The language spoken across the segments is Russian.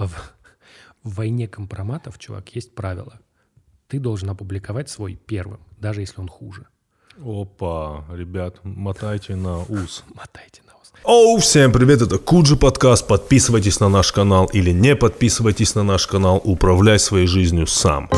А в, в войне компроматов, чувак, есть правило. Ты должен опубликовать свой первым, даже если он хуже. Опа, ребят, мотайте на ус. Мотайте на ус. Оу, всем привет, это Куджи подкаст. Подписывайтесь на наш канал или не подписывайтесь на наш канал. Управляй своей жизнью сам.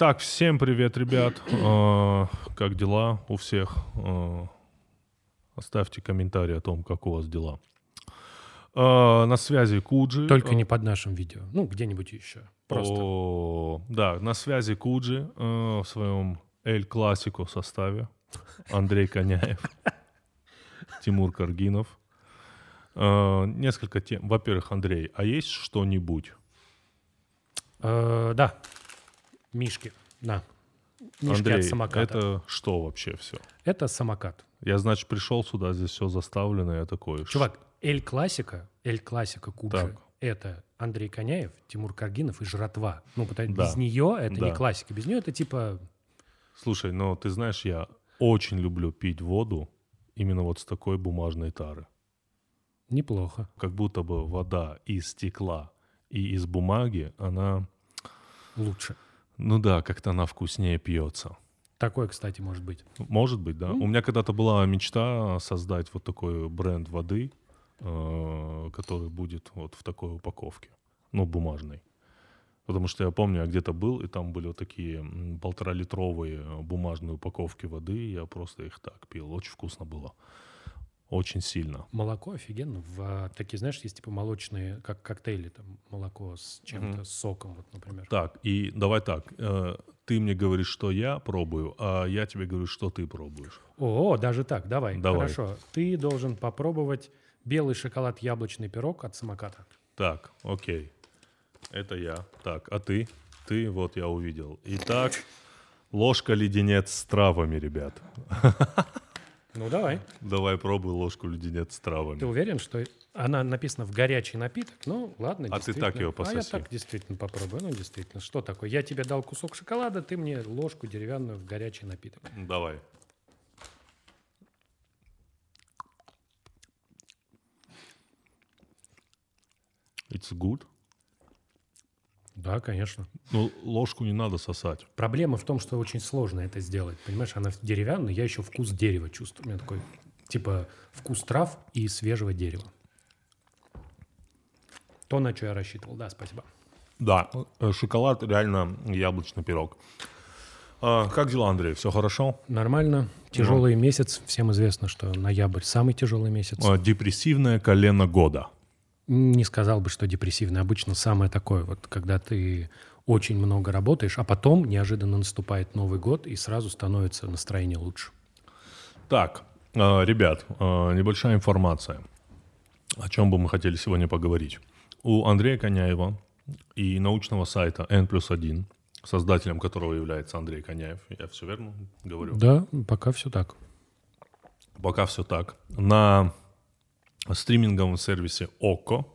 Итак, всем привет, ребят. Э, Как дела у всех? Э, Оставьте комментарий о том, как у вас дела. Э, На связи Куджи. Только не под нашим видео. Ну, где-нибудь еще. Просто. О, да, на связи Куджи в своем Эль Классико составе. Андрей Коняев, Тимур Каргинов. Несколько тем. Во-первых, Андрей, а есть что-нибудь? Э, да. Мишки. На. Мишки Андрей, от самоката. Это... это что вообще все? самокат. Я, значит, пришел сюда, здесь все заставлено, я такой... Чувак, Эль Классика, Эль Классика Куджи, Так. это Андрей Коняев, Тимур Каргинов и Жратва. Ну, потому Да. без нее это не Да. классика. Без нее это типа... Слушай, но ты знаешь, я очень люблю пить воду именно вот с такой бумажной тары. Неплохо. Как будто бы вода из стекла и из бумаги, она Лучше. Ну да, как-то она вкуснее пьется. Такое, кстати, может быть. Может быть, да. У меня когда-то была мечта создать вот такой бренд воды, э, который будет вот в такой упаковке, ну, бумажной. Потому что я помню, я где-то был, и там были вот такие полторалитровые бумажные упаковки воды, я просто их так пил. Очень вкусно было. Очень сильно. Молоко офигенно. В, такие, знаешь, есть типа молочные, как коктейли, там, молоко с чем-то, Мгм. с соком, вот, например. Так, и давай так. э, ты мне говоришь, что я пробую, а я тебе говорю, что ты пробуешь. О, даже так, давай. Давай. Хорошо. Ты должен попробовать белый шоколад яблочный пирог от самоката. Так, окей. Это я. Так, а ты? Ты, вот я увидел. Итак, ложка леденец с травами, ребят. Ну, давай. Давай пробуй ложку леденец с Ты травами. уверен, что она написана в горячий напиток? Ну, ладно, А ты так её А я пососи. так действительно попробую. Ну, действительно. Что такое? Я тебе дал кусок шоколада, ты мне ложку деревянную в горячий напиток. Давай. It's good. Да, конечно. Ну, ложку не надо сосать. Проблема в том, что очень сложно это сделать. Понимаешь, она деревянная, я еще вкус дерева чувствую. У меня такой, типа, вкус трав и свежего дерева. То, на что я рассчитывал. Да, спасибо. Да, э, шоколад реально яблочный пирог. А, как дела, Андрей? Все хорошо? Нормально. Тяжелый месяц. Всем известно, что ноябрь самый тяжелый месяц. А, депрессивное колено года. Не сказал бы, что депрессивный. Обычно самое такое, вот когда ты очень много работаешь, а потом неожиданно наступает Новый год, и сразу становится настроение лучше. Так, э, ребят, э, небольшая информация. О чем бы мы хотели сегодня поговорить. У Андрея Коняева и научного сайта N плюс 1, создателем которого является Андрей Коняев, я все верно говорю? Да, пока все так. Пока все так. На стриминговом сервисе ОКО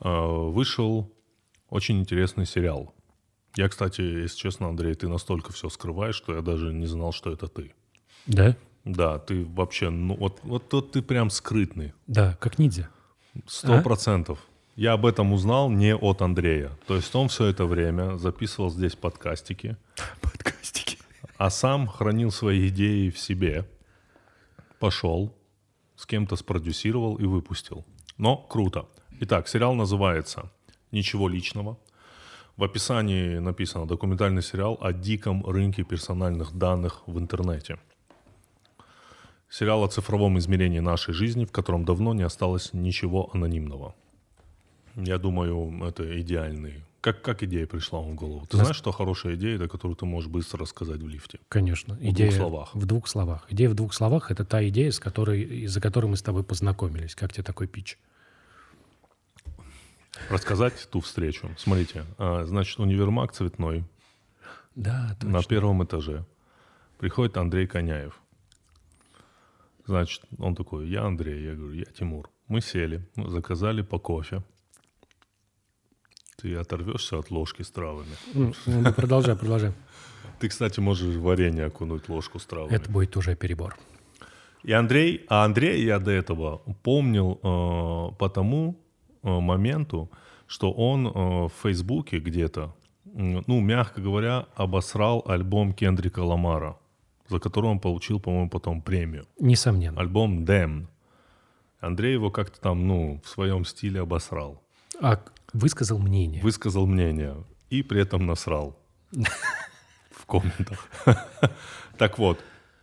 э, вышел очень интересный сериал. Я, кстати, если честно, Андрей, ты настолько все скрываешь, что я даже не знал, что это ты. Да? Да, ты вообще, ну вот, вот тут ты прям скрытный. Да, как ниндзя. Сто А? процентов. Я об этом узнал не от Андрея. То есть он все это время записывал здесь подкастики, Подкастики. а сам хранил свои идеи в себе. Пошел, с кем-то спродюсировал и выпустил. Но круто. Итак, сериал называется «Ничего личного». В описании написано «Документальный сериал о диком рынке персональных данных в интернете». Сериал о цифровом измерении нашей жизни, в котором давно не осталось ничего анонимного. Я думаю, это идеальный. Как, как идея пришла вам в голову? Ты Нас- знаешь, что хорошая идея, это которую ты можешь быстро рассказать в лифте? Конечно. двух идея словах. В двух словах. Идея в двух словах – это та идея, с которой, из-за которой мы с тобой познакомились. Как тебе такой пич? Рассказать ту встречу. Смотрите, а, значит, универмаг цветной Да, точно. на первом этаже. Приходит Андрей Коняев. Значит, он такой, я Андрей, я говорю, я Тимур. Мы сели, заказали по кофе. Ты оторвешься от ложки с травами. М, ну, Продолжай, продолжай. Ты, кстати, можешь в варенье окунуть ложку с травами. Это будет уже перебор. И Андрей, а Андрей я до этого помнил э, по тому э, моменту, что он э, в Фейсбуке где-то, м, ну, мягко говоря, обосрал альбом Кендрика Ламара, за который он получил, по-моему, потом премию. Несомненно. Альбом Damn. Андрей его как-то там, ну, в своем стиле обосрал. А высказал мнение. Высказал мнение и при этом насрал в комментах. Так вот,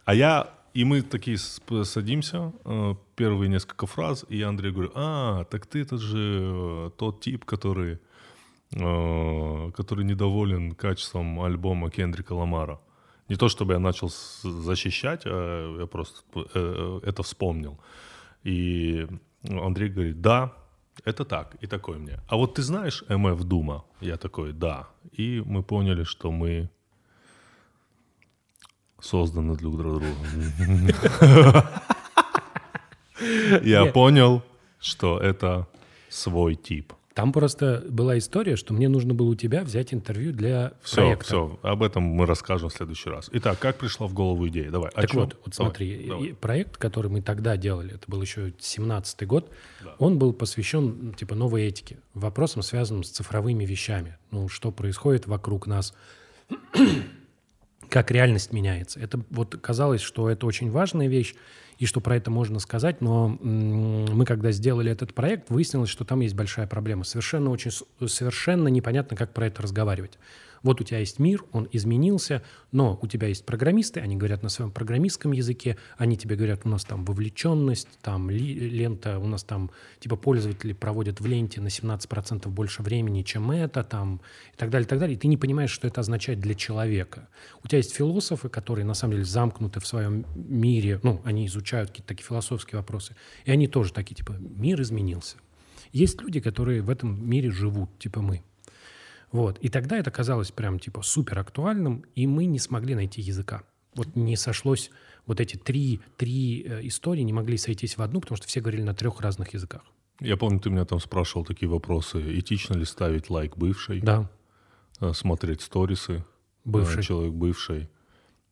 а я, и мы такие садимся, э, первые несколько фраз, и я Андрею говорю, а, так ты это же э, тот тип, который, э, который недоволен качеством альбома Кендрика Ламара. Не то, чтобы я начал защищать, а я просто это вспомнил. И Андрей говорит, да, это так, и такой мне. А вот ты знаешь МФ Дума? Я такой, да. И мы поняли, что мы созданы друг для друга. Я понял, что это свой тип. Там просто была история, что мне нужно было у тебя взять интервью для Все, проекта. все, об этом мы расскажем в следующий раз. Итак, как пришла в голову идея? Давай. о Так чём? вот, вот Давай, смотри, давай. и проект, который мы тогда делали, это был еще 17-й год, он был посвящен типа новой этике, вопросам, связанным с цифровыми вещами. Ну, что происходит вокруг нас, как реальность меняется. Это вот казалось, что это очень важная вещь, и что про это можно сказать, но мы, когда сделали этот проект, выяснилось, что там есть большая проблема. Совершенно, очень, совершенно непонятно, как про это разговаривать. Вот у тебя есть мир, он изменился, но у тебя есть программисты, они говорят на своем программистском языке, они тебе говорят, у нас там вовлеченность, там лента, у нас там типа пользователи проводят в ленте на 17% больше времени, чем это, там и так далее, и так далее. И ты не понимаешь, что это означает для человека. У тебя есть философы, которые на самом деле замкнуты в своем мире, ну, они изучают какие-то такие философские вопросы, и они тоже такие, типа, мир изменился. Есть люди, которые в этом мире живут, типа мы. Вот. И тогда это казалось прям типа супер актуальным, и мы не смогли найти языка. Вот не сошлось, вот эти три, три э, истории не могли сойтись в одну, потому что все говорили на трех разных языках. Я помню, ты меня там спрашивал такие вопросы. Этично ли ставить лайк бывшей? Да, э, Смотреть сторисы? Э, Человек бывший.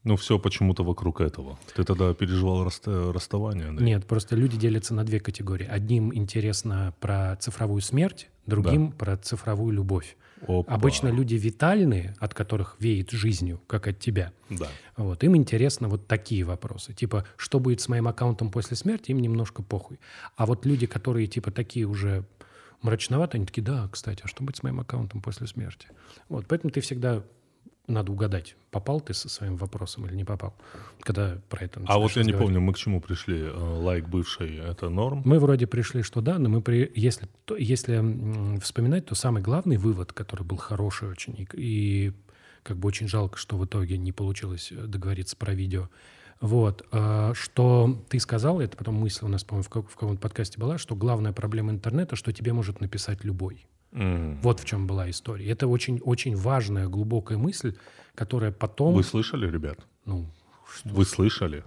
Ну, все почему-то вокруг этого. Ты тогда переживал расставание, Андрей? нет, просто люди делятся на две категории. Одним интересно про цифровую смерть, другим про цифровую любовь. Опа. Обычно люди витальные, от которых веет жизнью, как от тебя. Да. Вот, им интересно вот такие вопросы. Типа, что будет с моим аккаунтом после смерти, им немножко похуй. А вот люди, которые типа такие уже мрачноватые, они такие, да, кстати, а что будет с моим аккаунтом после смерти? Вот, поэтому ты всегда надо угадать, попал ты со своим вопросом или не попал, когда про это А вот я не помню, мы к чему пришли. Э, Лайк бывший — это норм? Мы вроде пришли, что да, но мы при, если, то, если вспоминать, то самый главный вывод, который был хороший очень, и, и как бы очень жалко, что в итоге не получилось э, договориться про видео, вот, э, что ты сказал, это потом мысль у нас, по-моему, в каком-то подкасте была, что главная проблема интернета, что тебе может написать любой. М. Вот в чем была история. Это очень-очень важная, глубокая мысль, которая потом, Вы слышали, ребят? ну, Вы слышали?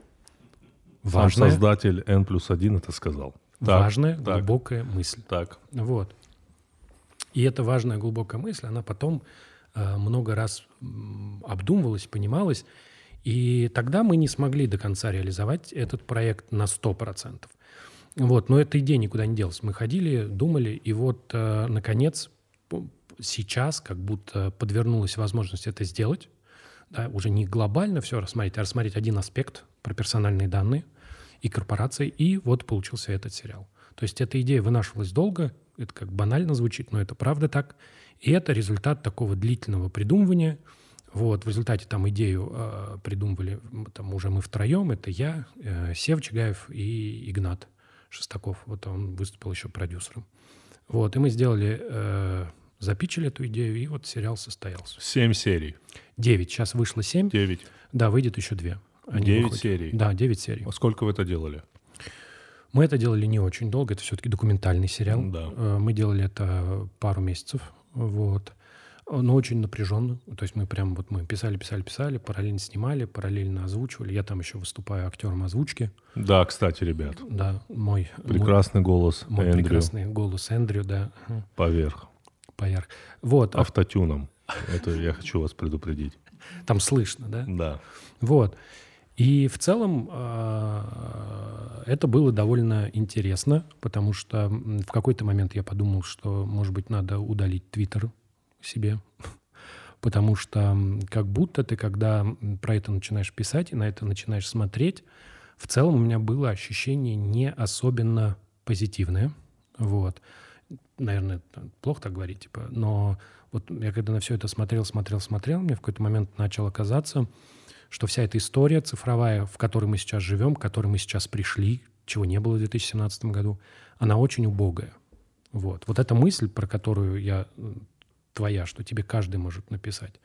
Сам важная, создатель N плюс 1 это сказал. Так, важная, так. глубокая мысль. Так. Вот. И эта важная глубокая мысль, она потом э, много раз обдумывалась, понималась. И тогда мы не смогли до конца реализовать этот проект на 100%. Вот, но эта идея никуда не делась. Мы ходили, думали, и вот, э, наконец, сейчас как будто подвернулась возможность это сделать. Да, уже не глобально все рассмотреть, а рассмотреть один аспект про персональные данные и корпорации, и вот получился этот сериал. То есть эта идея вынашивалась долго, это как банально звучит, но это правда так. И это результат такого длительного придумывания. Вот, в результате там идею э, придумывали там уже мы втроем, это я, э, Сев Чигаев и Игнат Шестаков. Вот он выступил еще продюсером. Вот, и мы сделали, э, запичили эту идею, и вот сериал состоялся. Семь серий. Девять, сейчас вышло семь, Девять. да, выйдет еще две. Они Девять выходят. серий. Да, девять серий. А сколько вы это делали? Мы это делали не очень долго, это все-таки документальный сериал. Да. Э, Мы делали это пару месяцев, вот. Но очень напряженно. То есть мы прям вот мы писали, писали, писали, параллельно снимали, параллельно озвучивали. Я там еще выступаю актером озвучки. Да, кстати, ребят. Да, мой... Прекрасный мой, голос Мой Эндрю. прекрасный голос Эндрю, да. Поверх. Поверх. Вот. Автотюном. Это я хочу вас предупредить. Там слышно, да? Да. Вот. И в целом э, это было довольно интересно, потому что в какой-то момент я подумал, что, может быть, надо удалить Твиттер себе, потому что как будто ты, когда про это начинаешь писать и на это начинаешь смотреть, в целом у меня было ощущение не особенно позитивное. Вот. Наверное, плохо так говорить, типа, но вот я когда на все это смотрел, смотрел, смотрел, мне в какой-то момент начало казаться, что вся эта история цифровая, в которой мы сейчас живем, к которой мы сейчас пришли, чего не было в 2017 году, она очень убогая. Вот. Вот эта мысль, про которую я твоя, что тебе каждый может написать,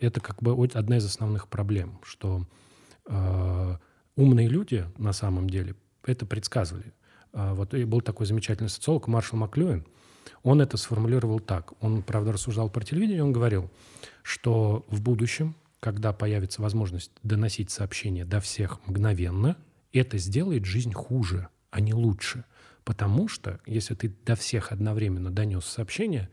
это как бы одна из основных проблем, что э, умные люди на самом деле это предсказывали. Э, вот и был такой замечательный социолог Маршал Маклюэн, он это сформулировал так. Он, правда, рассуждал про телевидение, он говорил, что в будущем когда появится возможность доносить сообщения до всех мгновенно, это сделает жизнь хуже, а не лучше. Потому что если ты до всех одновременно донес сообщение,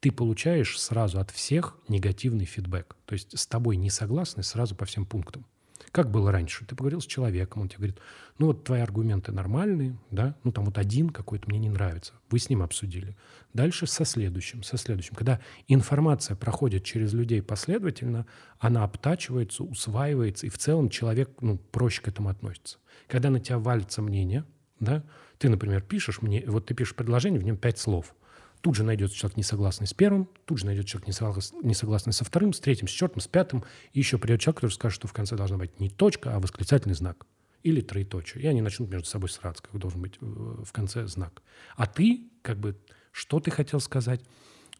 ты получаешь сразу от всех негативный фидбэк. То есть с тобой не согласны сразу по всем пунктам. Как было раньше? Ты поговорил с человеком, он тебе говорит, ну вот твои аргументы нормальные, да, ну там вот один какой-то мне не нравится. Вы с ним обсудили. Дальше со следующим, со следующим. Когда информация проходит через людей последовательно, она обтачивается, усваивается, и в целом человек ну, проще к этому относится. Когда на тебя валится мнение, да, ты, например, пишешь мне, вот ты пишешь предложение, в нем пять слов – Тут же найдется человек, не согласный с первым, тут же найдется человек, не согласный со вторым, с третьим, с четвертым, с пятым. И еще придет человек, который скажет, что в конце должна быть не точка, а восклицательный знак. Или троеточие. И они начнут между собой сраться, как должен быть в конце знак. А ты, как бы, что ты хотел сказать,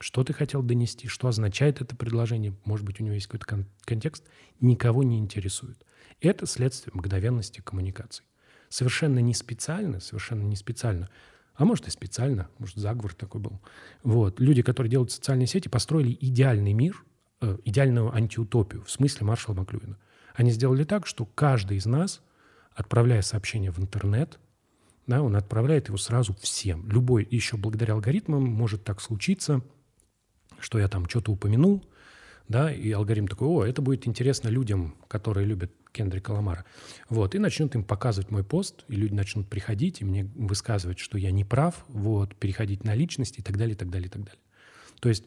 что ты хотел донести, что означает это предложение, может быть, у него есть какой-то кон- контекст, никого не интересует. Это следствие мгновенности коммуникаций. Совершенно не специально, совершенно не специально – а может и специально, может заговор такой был. Вот. Люди, которые делают социальные сети, построили идеальный мир, э, идеальную антиутопию, в смысле маршала Маклюина. Они сделали так, что каждый из нас, отправляя сообщение в интернет, да, он отправляет его сразу всем. Любой, еще благодаря алгоритмам, может так случиться, что я там что-то упомянул, да, и алгоритм такой, о, это будет интересно людям, которые любят Кендрика Ламара. Вот, и начнут им показывать мой пост, и люди начнут приходить и мне высказывать, что я не прав, вот, переходить на личность и так далее, и так далее, и так далее. То есть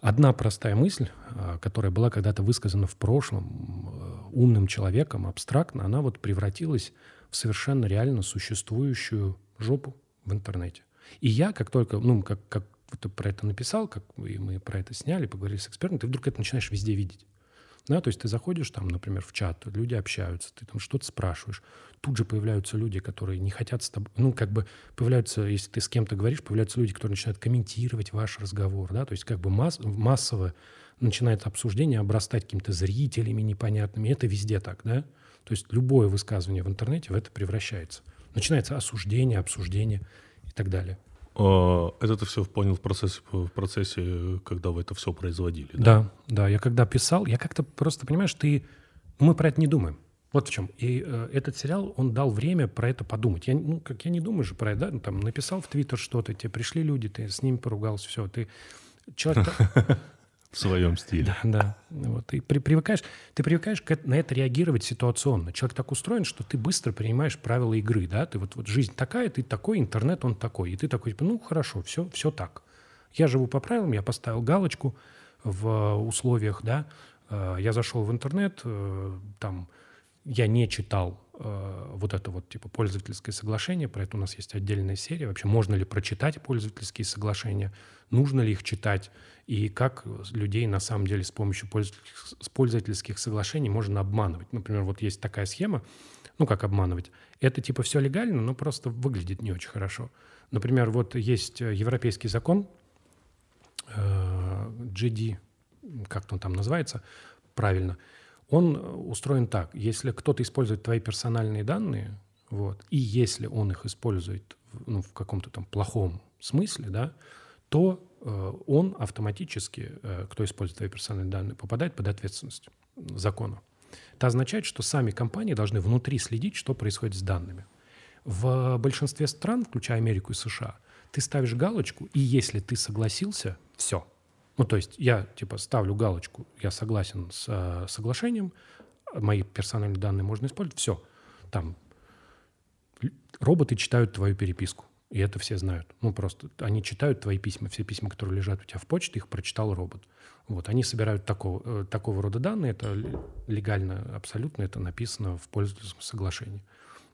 одна простая мысль, а, которая была когда-то высказана в прошлом э, умным человеком, абстрактно, она вот превратилась в совершенно реально существующую жопу в интернете. И я, как только, ну, как, как ты про это написал, как мы про это сняли, поговорили с экспертом, ты вдруг это начинаешь везде видеть. Да, то есть ты заходишь там, например, в чат, люди общаются, ты там что-то спрашиваешь. Тут же появляются люди, которые не хотят с тобой... Ну, как бы появляются, если ты с кем-то говоришь, появляются люди, которые начинают комментировать ваш разговор, да, то есть как бы масс, массово начинает обсуждение обрастать какими-то зрителями непонятными. Это везде так, да? То есть любое высказывание в интернете в это превращается. Начинается осуждение, обсуждение и так далее. А, это ты все понял в процессе, в процессе, когда вы это все производили, да? Да, да. Я когда писал, я как-то просто, понимаешь, ты... Мы про это не думаем. Вот в чем. И э, этот сериал, он дал время про это подумать. Я, ну, как я не думаю же про это, да? Ну, там, написал в Твиттер что-то, тебе пришли люди, ты с ними поругался, все, ты... Человек, в своем стиле. Да, да. Вот. Ты при, привыкаешь, ты привыкаешь к, на это реагировать ситуационно. Человек так устроен, что ты быстро принимаешь правила игры, да, ты вот, вот жизнь такая, ты такой, интернет он такой, и ты такой, типа, ну, хорошо, все, все так. Я живу по правилам, я поставил галочку в условиях, да, э, я зашел в интернет, э, там, я не читал э, вот это вот типа пользовательское соглашение, про это у нас есть отдельная серия. Вообще, можно ли прочитать пользовательские соглашения, нужно ли их читать, и как людей на самом деле с помощью пользовательских, пользовательских соглашений можно обманывать. Например, вот есть такая схема, ну как обманывать? Это типа все легально, но просто выглядит не очень хорошо. Например, вот есть э, европейский закон, э, GD, как он там называется правильно, он устроен так. Если кто-то использует твои персональные данные, вот, и если он их использует ну, в каком-то там плохом смысле, да, то э, он автоматически, э, кто использует твои персональные данные, попадает под ответственность закона. Это означает, что сами компании должны внутри следить, что происходит с данными. В большинстве стран, включая Америку и США, ты ставишь галочку, и если ты согласился, все. Ну, то есть я, типа, ставлю галочку, я согласен с э, соглашением, мои персональные данные можно использовать, все. Там роботы читают твою переписку. И это все знают. Ну, просто они читают твои письма, все письма, которые лежат у тебя в почте, их прочитал робот. Вот, они собирают такого, э, такого рода данные, это легально абсолютно, это написано в пользовательском соглашении.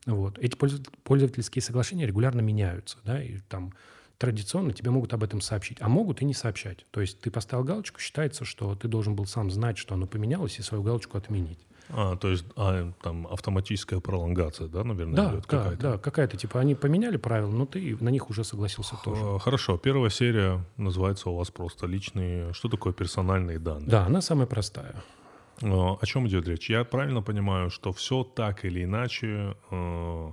Вот. Эти пользовательские соглашения регулярно меняются, да, и там традиционно тебе могут об этом сообщить, а могут и не сообщать. То есть ты поставил галочку, считается, что ты должен был сам знать, что оно поменялось, и свою галочку отменить. А, то есть а, там автоматическая пролонгация, да, наверное, да, идет да, какая-то? Да, какая-то, типа, они поменяли правила, но ты на них уже согласился тоже. Хорошо, первая серия называется у вас просто личные, что такое персональные данные? Да, она самая простая. А, о чем идет речь? Я правильно понимаю, что все так или иначе э,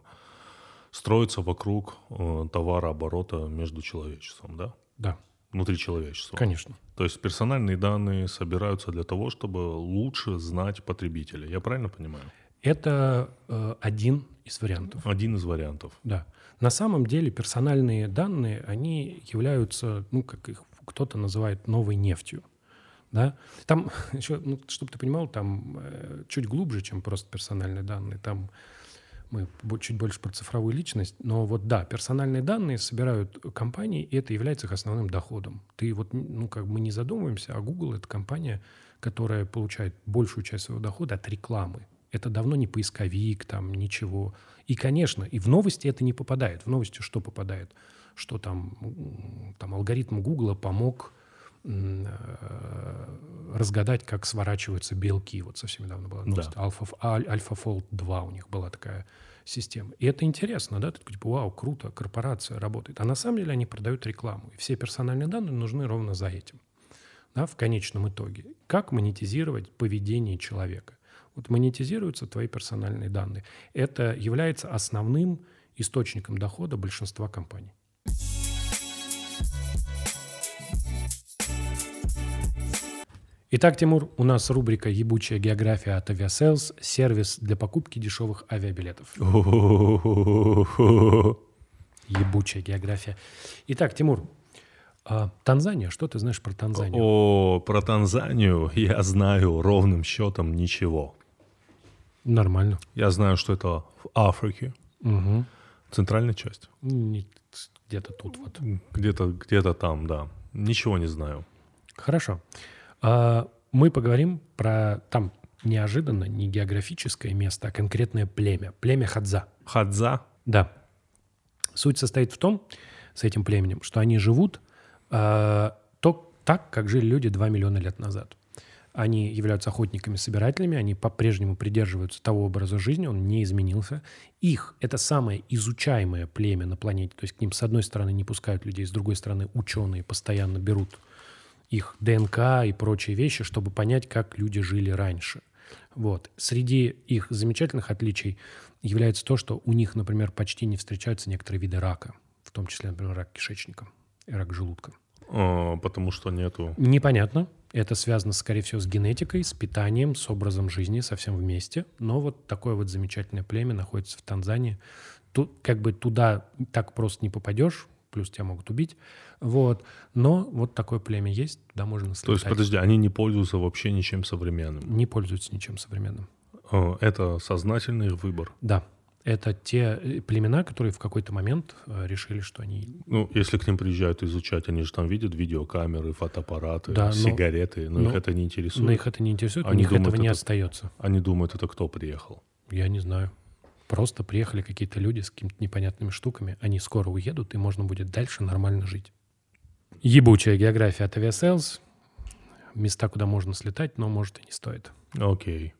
строится вокруг э, товарооборота между человечеством, да? Да. Внутри человечества. Конечно. То есть персональные данные собираются для того, чтобы лучше знать потребителя. Я правильно понимаю? Это э, один из вариантов. Один из вариантов. Да. На самом деле персональные данные, они являются, ну, как их кто-то называет новой нефтью. Да? Там еще, ну, чтобы ты понимал, там э, чуть глубже, чем просто персональные данные. Там мы чуть больше про цифровую личность, но вот да, персональные данные собирают компании, и это является их основным доходом. Ты вот, ну, как мы не задумываемся, а Google — это компания, которая получает большую часть своего дохода от рекламы. Это давно не поисковик, там ничего. И, конечно, и в новости это не попадает. В новости что попадает? Что там, там алгоритм Гугла помог разгадать, как сворачиваются белки. Вот совсем недавно была новость. Да. Alpha, AlphaFold 2 у них была такая система. И это интересно, да? Ты такой, типа, вау, круто, корпорация работает. А на самом деле они продают рекламу. И все персональные данные нужны ровно за этим. Да, в конечном итоге. Как монетизировать поведение человека? Вот монетизируются твои персональные данные. Это является основным источником дохода большинства компаний. Итак, Тимур, у нас рубрика «Ебучая география от Aviasales», сервис для покупки дешевых авиабилетов. Ебучая география. Итак, Тимур, а Танзания, что ты знаешь про Танзанию? О, про Танзанию я знаю ровным счетом ничего. Нормально. Я знаю, что это в Африке. Угу. Центральная часть. Где-то тут вот. Где-то где там, да. Ничего не знаю. Хорошо. А, мы поговорим про там неожиданно не географическое место, а конкретное племя. Племя Хадза. Хадза? Да. Суть состоит в том, с этим племенем, что они живут э, то, так, как жили люди 2 миллиона лет назад. Они являются охотниками-собирателями, они по-прежнему придерживаются того образа жизни, он не изменился. Их — это самое изучаемое племя на планете, то есть к ним с одной стороны не пускают людей, с другой стороны ученые постоянно берут их ДНК и прочие вещи, чтобы понять, как люди жили раньше. Вот. Среди их замечательных отличий является то, что у них, например, почти не встречаются некоторые виды рака, в том числе, например, рак кишечника и рак желудка. А, потому что нету... Непонятно. Это связано, скорее всего, с генетикой, с питанием, с образом жизни, совсем вместе. Но вот такое вот замечательное племя находится в Танзании. Тут как бы туда так просто не попадешь, плюс тебя могут убить. Вот. Но вот такое племя есть, туда можно слетать. То есть, подожди, они не пользуются вообще ничем современным? Не пользуются ничем современным. Это сознательный выбор? Да. Это те э, племена, которые в какой-то момент э, решили, что они... Ну, если к ним приезжают изучать, они же там видят видеокамеры, фотоаппараты, да, но, сигареты, но, но их это не интересует. Но их это не интересует, они у них думают, этого не это, остается. Они думают, это кто приехал? Я не знаю. Просто приехали какие-то люди с какими-то непонятными штуками, они скоро уедут, и можно будет дальше нормально жить. Ебучая география от Aviasales. Места, куда можно слетать, но может и не стоит. Окей.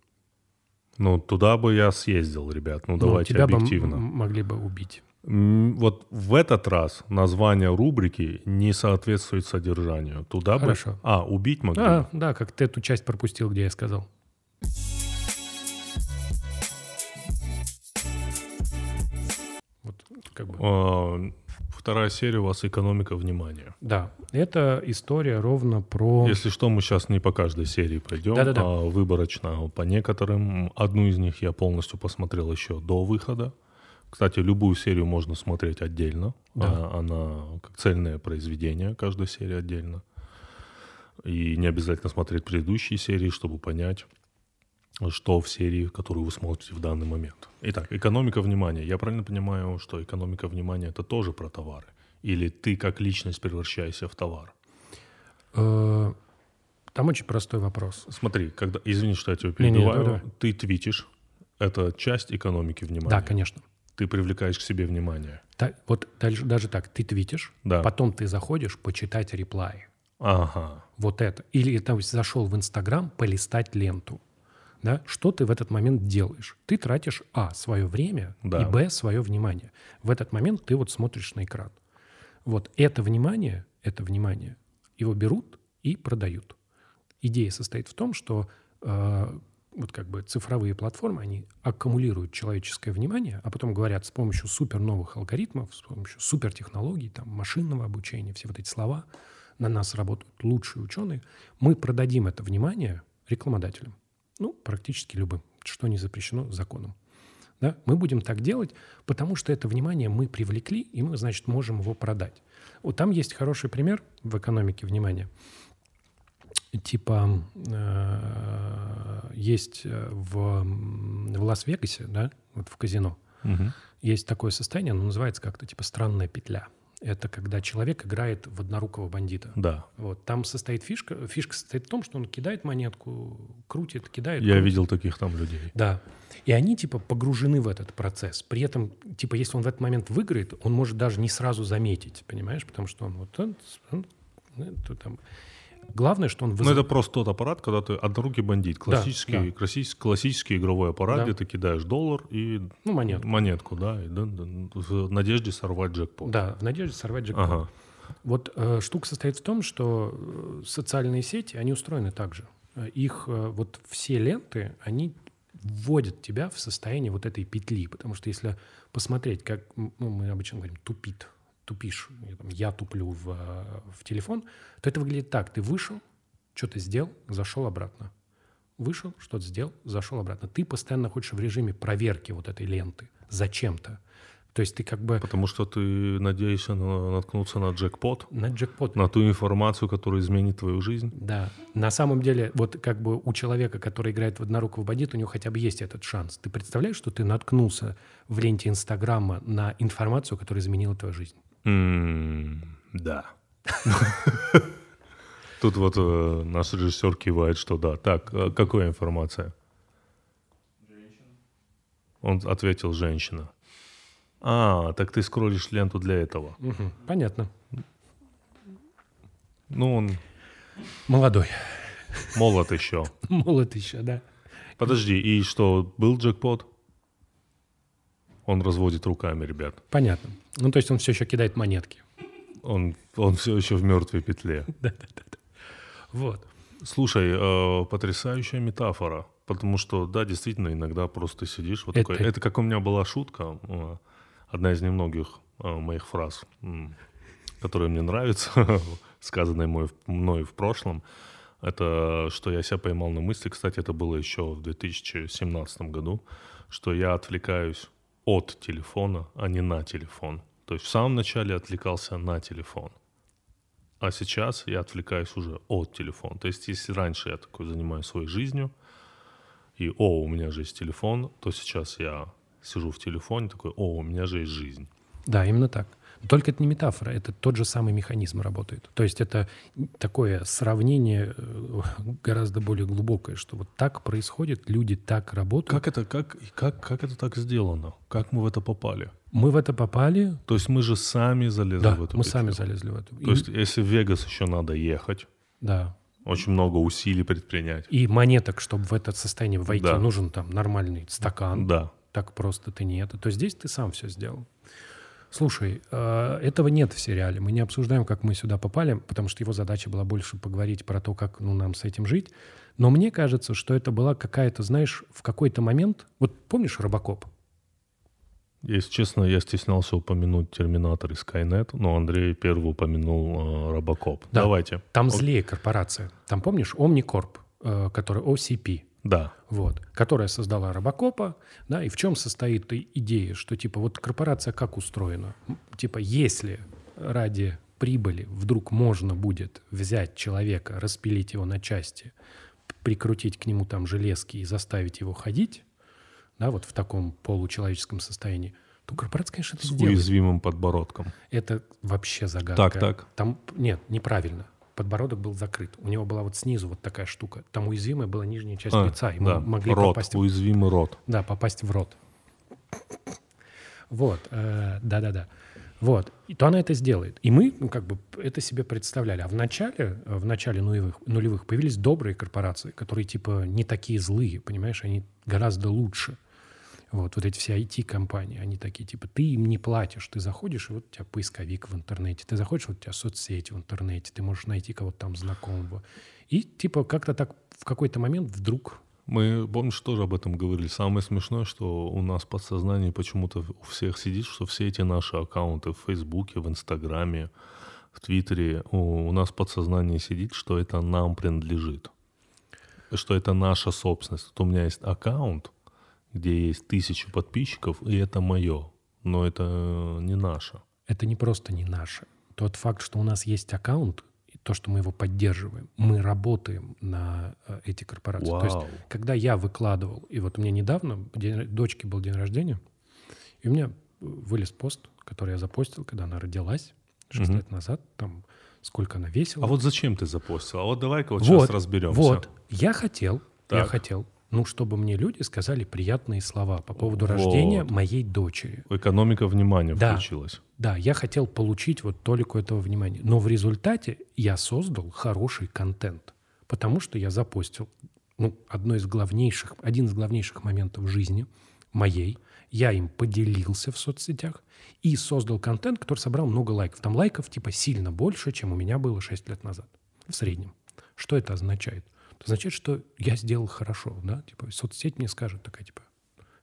Ну, туда бы я съездил, ребят. Ну, ну давайте тебя объективно. Бы могли бы убить. Вот в этот раз название рубрики не соответствует содержанию. Туда Хорошо. бы... А, убить могли? А, да, как ты эту часть пропустил, где я сказал. Как бы. А, Вторая серия у вас «Экономика внимания». Да, это история ровно про... Если что, мы сейчас не по каждой серии пойдем, Да-да-да. а выборочно по некоторым. Одну из них я полностью посмотрел еще до выхода. Кстати, любую серию можно смотреть отдельно. Да. А, Она как цельное произведение, каждая серия отдельно. И не обязательно смотреть предыдущие серии, чтобы понять, что в серии, которую вы смотрите в данный момент. Итак, экономика внимания. Я правильно понимаю, что экономика внимания это тоже про товары? Или ты как личность превращаешься в товар? Э, Там очень простой вопрос. Смотри, когда, извини, что я тебя перебиваю, давай, ты твитишь, это часть экономики внимания. Да, конечно. Ты привлекаешь к себе внимание. Та- вот дальше, даже так, ты твитишь, Да. потом ты заходишь почитать реплай. Ага. Вот это. Или там зашел в Инстаграм полистать ленту. Да? Что ты в этот момент делаешь? Ты тратишь, а, свое время, Да. и, б, свое внимание. В этот момент ты вот смотришь на экран. Вот это внимание, это внимание, его берут и продают. Идея состоит в том, что э, вот как бы цифровые платформы, они аккумулируют человеческое внимание, а потом говорят с помощью супер новых алгоритмов, с помощью супертехнологий, там, машинного обучения, все вот эти слова, на нас работают лучшие ученые, мы продадим это внимание рекламодателям. Ну, практически любым, что не запрещено законом. Да? Мы будем так делать, потому что это внимание мы привлекли, и мы, значит, можем его продать. Вот там есть хороший пример в экономике внимания. Типа э, есть э, в, в Лас-Вегасе, да, вот в казино, Мгм. есть такое состояние, оно называется как-то типа странная петля. Это когда человек играет в однорукого бандита. Да. Вот. Там состоит фишка. Фишка состоит в том, что он кидает монетку, крутит, кидает. Я крутит. видел таких там людей. Да. И они типа погружены в этот процесс. При этом, типа, если он в этот момент выиграет, он может даже не сразу заметить, понимаешь? Потому что он вот... он- он- это там. Главное, что он... Ну, выз- это просто тот аппарат, когда ты однорукий бандит. Классический, да. классический, классический игровой аппарат, Да. где ты кидаешь доллар и Ну, монетку. монетку, да, и да, да, в надежде сорвать джекпот. Да, в надежде сорвать джекпот. Ага. Вот э, штука состоит в том, что э, социальные сети, они устроены так же. Э, Их э, вот все ленты, они вводят тебя в состояние вот этой петли. Потому что если посмотреть, как ну, мы обычно говорим, тупит, тупишь, я, туплю в, э, в телефон, то это выглядит так. Ты вышел, что-то сделал, зашел обратно. Вышел, что-то сделал, зашел обратно. Ты постоянно находишься в режиме проверки вот этой ленты зачем-то. То есть ты как бы Потому что ты надеешься на- наткнуться на джекпот, на джекпот на ту информацию, которая изменит твою жизнь. Да, на самом деле, вот как бы у человека, который играет в однорукого бандита, у него хотя бы есть этот шанс. Ты представляешь, что ты наткнулся в ленте Инстаграма на информацию, которая изменила твою жизнь? Да. Тут вот э, наш режиссер кивает, что да. Так, э, какая информация? Он ответил женщина. А, так ты скроллишь ленту для этого. Мгм, понятно. Ну, он Молодой. молод еще. Молод еще, да. Подожди, и что, был джекпот? Он разводит руками, ребят. Понятно. Ну, то есть он все еще кидает монетки. Он, он все еще в мертвой петле. Вот. Слушай, э, потрясающая метафора. Потому что, да, действительно, иногда просто сидишь вот Это- такой. Это как у меня была шутка, э, одна из немногих э, моих фраз, которые мне нравятся, сказанные мой, мной в прошлом. Это что я себя поймал на мысли, кстати, это было еще в 2017 году, что я отвлекаюсь от телефона, а не на телефон. То есть в самом начале отвлекался на телефон. А сейчас я отвлекаюсь уже от телефона. То есть, если раньше я такой занимаюсь своей жизнью, и о, у меня же есть телефон, то сейчас я сижу в телефоне, такой, о, у меня же есть жизнь. Да, именно так. Только это не метафора, это тот же самый механизм работает. То есть это такое сравнение э, гораздо более глубокое, что вот так происходит, люди так работают. Как это, как, как, как это так сделано? Как мы в это попали? Мы в это попали, То есть мы же сами залезли да, в эту мы петлю. сами залезли в эту. То есть если в Вегас еще надо ехать, Да. очень много усилий предпринять. И монеток, чтобы в это состояние войти, Да. нужен там нормальный стакан. Да. Так просто ты не это. То здесь ты сам все сделал. Слушай, э, этого нет в сериале. Мы не обсуждаем, как мы сюда попали, потому что его задача была больше поговорить про то, как ну, нам с этим жить. Но мне кажется, что это была какая-то, знаешь, в какой-то момент... Вот помнишь Робокоп? Если честно, я стеснялся упомянуть Терминатор и Скайнет, но Андрей первый упомянул э, Робокоп. Да. Давайте. Там злее корпорация. Там, помнишь, Omnicorp, э, который OCP, Да. вот, которая создала Робокопа, да, и в чем состоит идея, что, типа, вот корпорация как устроена? Типа, если ради прибыли вдруг можно будет взять человека, распилить его на части, прикрутить к нему там железки и заставить его ходить, да, вот в таком получеловеческом состоянии, то корпорация, конечно, это С сделает. уязвимым подбородком. Это вообще загадка. Так, так. Там, нет, неправильно. Подбородок был закрыт. У него была вот снизу вот такая штука. Там уязвимая была нижняя часть А, лица. И да. мы могли рот, попасть, в- уязвимый рот. да, попасть в рот. Вот, э, да-да-да. Вот. И то она это сделает. И мы, ну, как бы, это себе представляли. А в начале, э, в начале нулевых, нулевых появились добрые корпорации, которые, типа, не такие злые, понимаешь? Они гораздо лучше. Вот, вот эти все IT-компании, они такие, типа, ты им не платишь, ты заходишь, и вот у тебя поисковик в интернете, ты заходишь, вот у тебя соцсети в интернете, ты можешь найти кого-то там знакомого. И, типа, как-то так в какой-то момент вдруг Мы, помнишь, тоже об этом говорили. Самое смешное, что у нас в подсознании почему-то у всех сидит, что все эти наши аккаунты в Фейсбуке, в Инстаграме, в Твиттере, у, у нас в подсознании сидит, что это нам принадлежит. Что это наша собственность. Вот у меня есть аккаунт, где есть тысячи подписчиков, и это мое. Но это э, не наше. это не просто не наше. Тот факт, что у нас есть аккаунт, и то, что мы его поддерживаем, мы работаем на э, эти корпорации. То есть, Вау. когда я выкладывал, и вот у меня недавно, день, дочке был день рождения, и у меня э, вылез пост, который я запостил, когда она родилась, 6 Мгм. лет назад, там, сколько она весила. А вот зачем ты запостил? А вот давай-ка вот, Вот, сейчас разберемся. Вот, я хотел, я Так. хотел, ну, чтобы мне люди сказали приятные слова по поводу Вот. рождения моей дочери. Экономика внимания Да. включилась. Да, я хотел получить вот толику этого внимания. Но в результате я создал хороший контент. Потому что я запостил ну, одно из главнейших, один из главнейших моментов жизни моей. Я им поделился в соцсетях и создал контент, который собрал много лайков. Там лайков типа сильно больше, чем у меня было 6 лет назад. В среднем. Что это означает? Это означает, что я сделал хорошо. Да? Типа, соцсеть мне скажет такая, типа,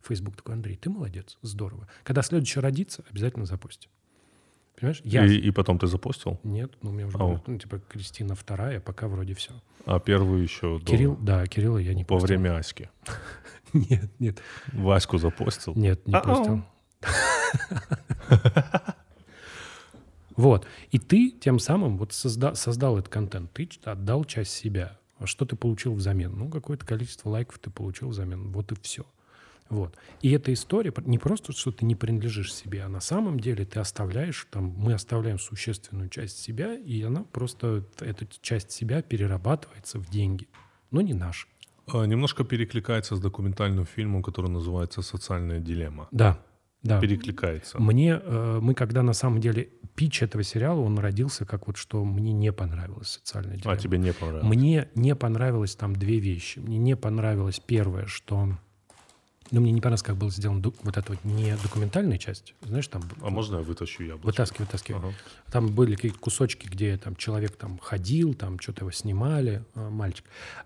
Facebook такой, Андрей, ты молодец, здорово. Когда следующий родится, обязательно запусти. Понимаешь? Я... И, и потом ты запостил? Нет, ну, мне уже Ау. ну, типа, Кристина вторая, пока вроде все. А первый еще до- Кирилл, да, Кирилла я не по постил. время Аськи. Нет, нет, Ваську запостил. нет, не Ау. постил. Вот. И ты тем самым вот созда- создал этот контент, ты отдал часть себя. Что ты получил взамен? Ну, какое-то количество лайков ты получил взамен. Вот и все. Вот. И эта история не просто, что ты не принадлежишь себе, а на самом деле ты оставляешь, там, мы оставляем существенную часть себя, и она просто, эта часть себя перерабатывается в деньги. Но не наши. А, Немножко перекликается с документальным фильмом, который называется «Социальная дилемма». Да, да. Перекликается. Мне, э, мы когда на самом деле, пич этого сериала, он родился как вот, что мне не понравилось социальная дилемма. А тебе не понравилось? Мне не понравилось там две вещи. Мне не понравилось первое, что... Ну, мне не понравилось, как была сделана ду- вот эта вот не документальная часть. Знаешь, там... А можно я вытащу яблочко? Вытаскивай, вытаскивай. Ага. Там были какие-то кусочки, где там человек там ходил, там что-то его снимали, э, мальчик.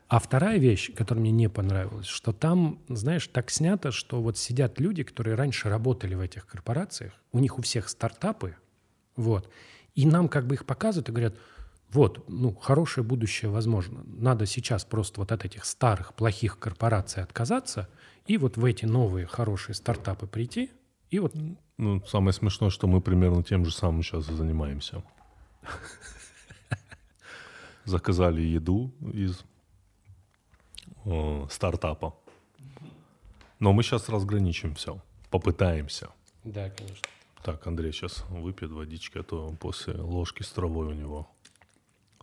А вторая вещь, которая мне не понравилась, что там, знаешь, так снято, что вот сидят люди, которые раньше работали в этих корпорациях, у них у всех стартапы, вот, и нам как бы их показывают и говорят, вот, ну, хорошее будущее возможно. Надо сейчас просто вот от этих старых плохих корпораций отказаться и вот в эти новые хорошие стартапы прийти и вот Ну, самое смешное, что мы примерно тем же самым сейчас и занимаемся. Заказали еду из э, стартапа. Но мы сейчас разграничим все. Попытаемся. Да, конечно. Так, Андрей сейчас выпьет водички, а то после ложки с травой у него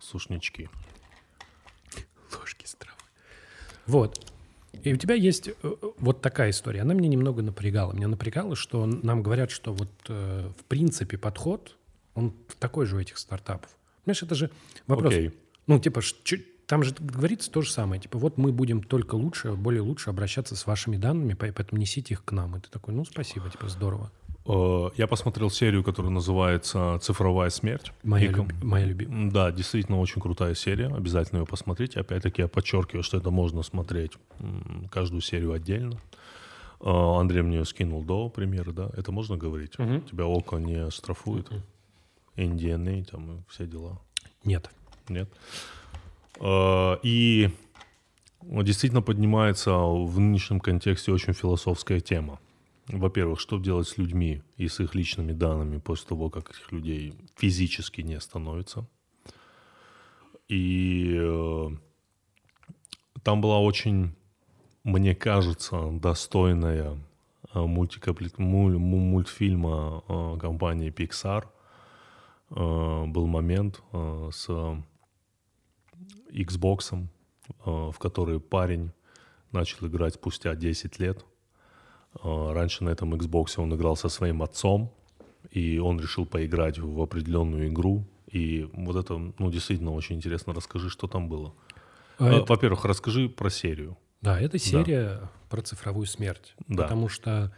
сушнички. ложки с травой. Вот. И у тебя есть э, э, вот такая история. Она меня немного напрягала. Меня напрягало, что нам говорят, что вот э, в принципе подход, он такой же у этих стартапов. Понимаешь, это же вопрос. Окей. Ну, типа, там же говорится то же самое. Типа, вот мы будем только лучше, более лучше обращаться с вашими данными, по- поэтому несите их к нам. И ты такой, ну, спасибо, типа, здорово. Э, Я посмотрел серию, которая называется «Цифровая смерть». Моя, И люби- моя любимая. Да, действительно очень крутая серия. Обязательно ее посмотрите. Опять-таки я подчеркиваю, что это можно смотреть каждую серию отдельно. А, Андрей мне скинул до примеры, да? Это можно говорить? Мгм. Тебя ОКО не штрафует? NDNA там и все дела? Нет. Нет? А, И действительно поднимается в нынешнем контексте очень философская тема. Во-первых, что делать с людьми и с их личными данными после того, как этих людей физически не становится. И э, там была очень, мне кажется, достойная э, муль- му- мультфильма э, компании Pixar. Э, Был момент э, с Xbox, э, в который парень начал играть спустя 10 лет. Э, Раньше на этом Xbox он играл со своим отцом, и он решил поиграть в определенную игру. И вот это, ну, действительно очень интересно. Расскажи, что там было. А Э, это- Во-первых, расскажи про серию. Да, это серия про цифровую смерть. Да. Потому что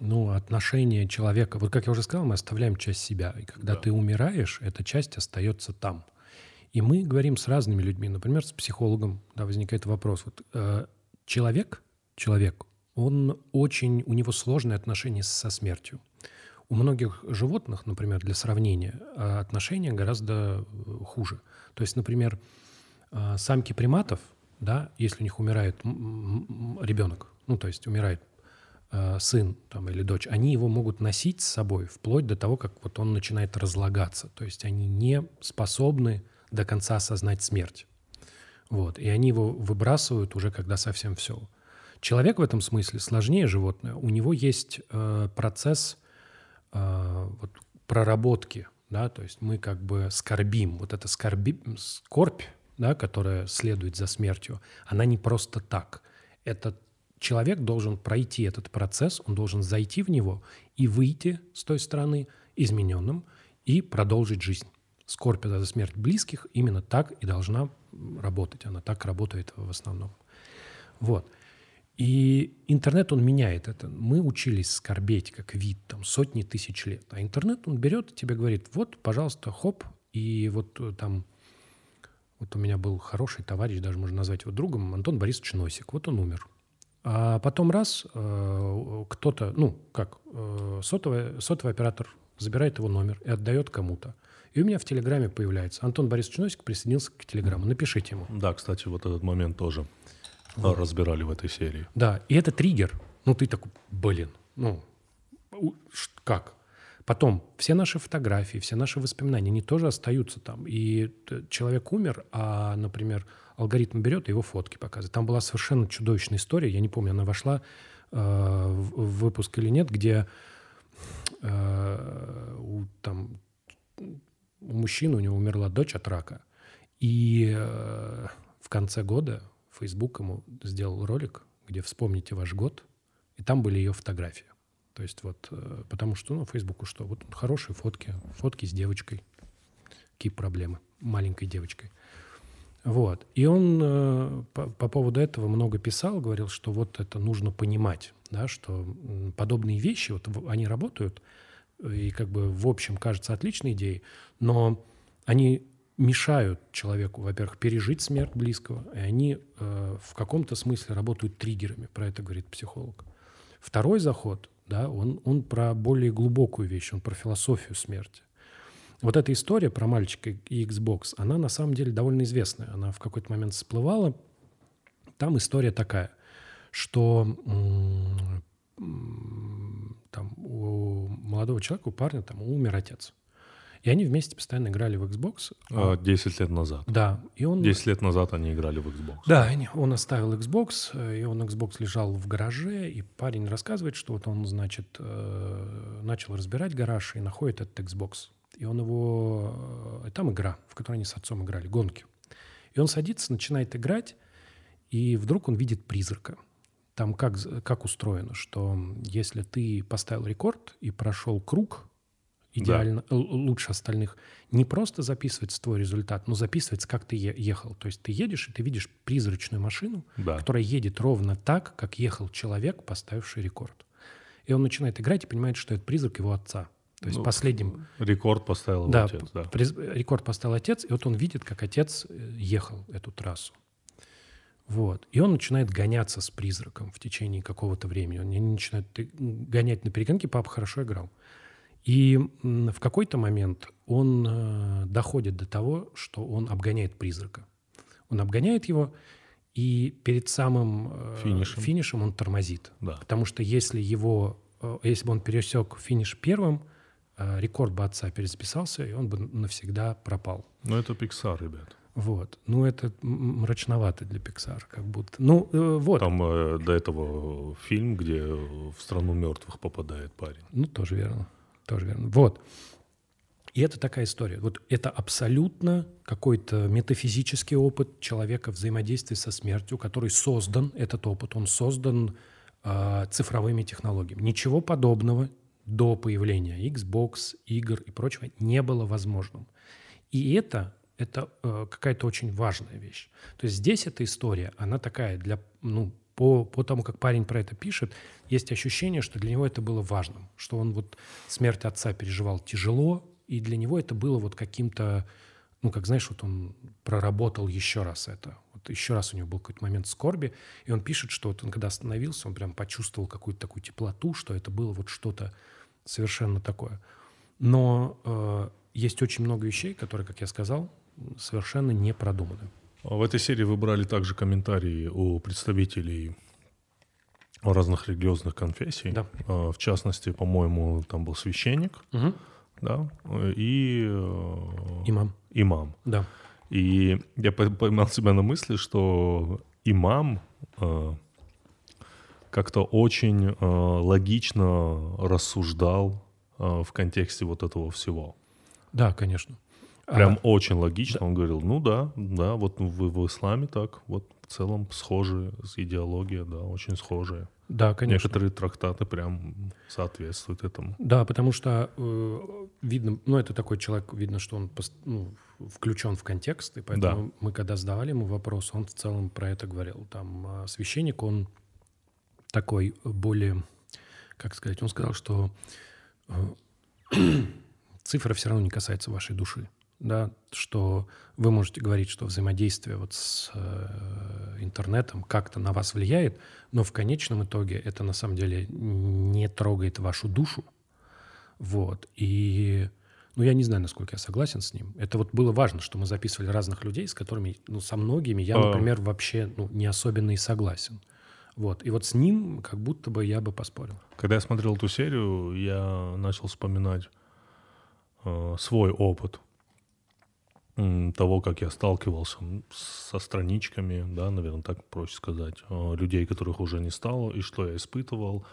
ну, отношение человека, вот как я уже сказал, мы оставляем часть себя. И когда Да. ты умираешь, эта часть остается там. И мы говорим с разными людьми. Например, с психологом да, возникает вопрос. Вот, э, человек, человек, он очень, у него сложные отношения со смертью. У многих животных, например, для сравнения, э, отношения гораздо э, хуже. То есть, например, э, самки приматов, да, если у них умирает ребенок, ну, то есть умирает э, сын там, или дочь, они его могут носить с собой вплоть до того, как вот он начинает разлагаться. То есть они не способны до конца осознать смерть. Вот. И они его выбрасывают уже, когда совсем все. Человек в этом смысле сложнее животное. У него есть э, процесс э, вот, проработки, да, то есть мы как бы скорбим. Вот эта скорби, скорбь, да, которая следует за смертью, она не просто так. Это человек должен пройти этот процесс, он должен зайти в него и выйти с той стороны измененным и продолжить жизнь. Скорбь за смерть близких именно так и должна работать. Она так работает в основном. Вот. И интернет, он меняет это. Мы учились скорбеть как вид там сотни тысяч лет. А интернет, он берет и тебе говорит, вот, пожалуйста, хоп, и вот э, там, вот у меня был хороший товарищ, даже можно назвать его другом, Антон Борисович Носик. Вот он умер. А потом раз э, кто-то, ну, как, э, сотовый, сотовый оператор забирает его номер и отдает кому-то. И у меня в Телеграме появляется. Антон Борисович Носик присоединился к Телеграму. Напишите ему. Да, кстати, вот этот момент тоже а, разбирали в этой серии. Да, и это триггер. Ну, ты такой, блин, ну, как? Потом, все наши фотографии, все наши воспоминания, они тоже остаются там. И т- человек умер, а, например, алгоритм берет и его фотки показывает. Там была совершенно чудовищная история, я не помню, она вошла э, в выпуск или нет, где э, у, там, у мужчины, у него умерла дочь от рака. И э, в конце года Facebook ему сделал ролик, где «Вспомните ваш год», и там были ее фотографии. То есть вот, э, потому что, ну, Фейсбуку что? Вот хорошие фотки, фотки с девочкой. Какие проблемы? Маленькой девочкой. Вот. И он э, по, по поводу этого много писал, говорил, что вот это нужно понимать, да, что подобные вещи, вот они работают, э, и как бы в общем кажется отличной идеей, но они мешают человеку, во-первых, пережить смерть близкого, и они э, в каком-то смысле работают триггерами, про это говорит психолог. Второй заход, да, он, он про более глубокую вещь, он про философию смерти. Вот эта история про мальчика и Xbox, она на самом деле довольно известная. Она в какой-то момент всплывала. Там история такая, что там у молодого человека, у парня там умер отец. И они вместе постоянно играли в Xbox. А, 10 лет назад. Да, и он... 10 лет назад они играли в Xbox. Да, он оставил Xbox, э, и он Xbox лежал в гараже, и парень рассказывает, что вот он, значит, э, начал разбирать гараж и находит этот Xbox. И он его... э, Там игра, в которой они с отцом играли, гонки. И он садится, начинает играть, и вдруг он видит призрака. Там как, как устроено, что если ты поставил рекорд и прошел круг идеально, л- лучше остальных, не просто записывается твой результат, но записывается, как ты ехал. То есть ты едешь, и ты видишь призрачную машину, Да. которая едет ровно так, как ехал человек, поставивший рекорд. И он начинает играть и понимает, что это призрак его отца. То есть Ну, последним Рекорд поставил да, отец, да. приз- рекорд поставил отец, и вот он видит, как отец э, ехал эту трассу. Вот. И он начинает гоняться с призраком в течение какого-то времени. Он начинает гонять на перегонки, папа хорошо играл. И в какой-то момент он э, доходит до того, что он обгоняет призрака. Он обгоняет его, и перед самым э, финишем, финишем он тормозит. Да. Потому что если его, э, если бы он пересек финиш первым, рекорд бы отца перезаписался, и он бы навсегда пропал. Ну, это Pixar, ребят. Вот. Ну, это мрачновато для Pixar, как будто. Ну, э, вот. Там э, до этого фильм, где в страну мертвых попадает парень. Ну, тоже верно. Тоже верно. Вот. И это такая история. Вот это абсолютно какой-то метафизический опыт человека взаимодействия со смертью, который создан, этот опыт, он создан э, цифровыми технологиями. Ничего подобного до появления Xbox, игр и прочего не было возможным. И это, это э, какая-то очень важная вещь. То есть здесь эта история, она такая для, ну, по, по тому, как парень про это пишет, есть ощущение, что для него это было важным, что он вот смерть отца переживал тяжело, и для него это было вот каким-то, ну, как знаешь, вот он проработал еще раз это. Вот еще раз у него был какой-то момент скорби, и он пишет, что вот он когда остановился, он прям почувствовал какую-то такую теплоту, что это было вот что-то совершенно такое. Но э, есть очень много вещей, которые, как я сказал, совершенно не продуманы. В этой серии вы брали также комментарии у представителей разных религиозных конфессий. Да. А, в частности, по-моему, там был священник, угу. да, и э, имам. Имам. Да. И я поймал себя на мысли, что имам э, как-то очень э, логично рассуждал в контексте вот этого всего. Да, конечно. Прям а, очень логично. Да. Он говорил, ну да, да, вот вы в исламе так, вот в целом схожие с идеологией, да, очень схожие. Да, конечно. Некоторые трактаты прям соответствуют этому. Да, потому что э, видно, ну это такой человек, видно, что он ну, включен в контекст, и поэтому да. мы когда задавали ему вопрос, он в целом про это говорил. Там а священник, он такой более, как сказать, он сказал, что э, цифра все равно не касается вашей души да, что вы можете говорить, что взаимодействие вот с э, интернетом как-то на вас влияет, но в конечном итоге это на самом деле не трогает вашу душу. Вот. И ну, я не знаю, насколько я согласен с ним. Это вот было важно, что мы записывали разных людей, с которыми, ну, со многими я, а. например, вообще ну, не особенно и согласен. Вот. И вот с ним как будто бы я бы поспорил. Когда я смотрел эту серию, я начал вспоминать э, свой опыт того, как я сталкивался со страничками, да, наверное, так проще сказать, а, людей, которых уже не стало, и что я испытывал.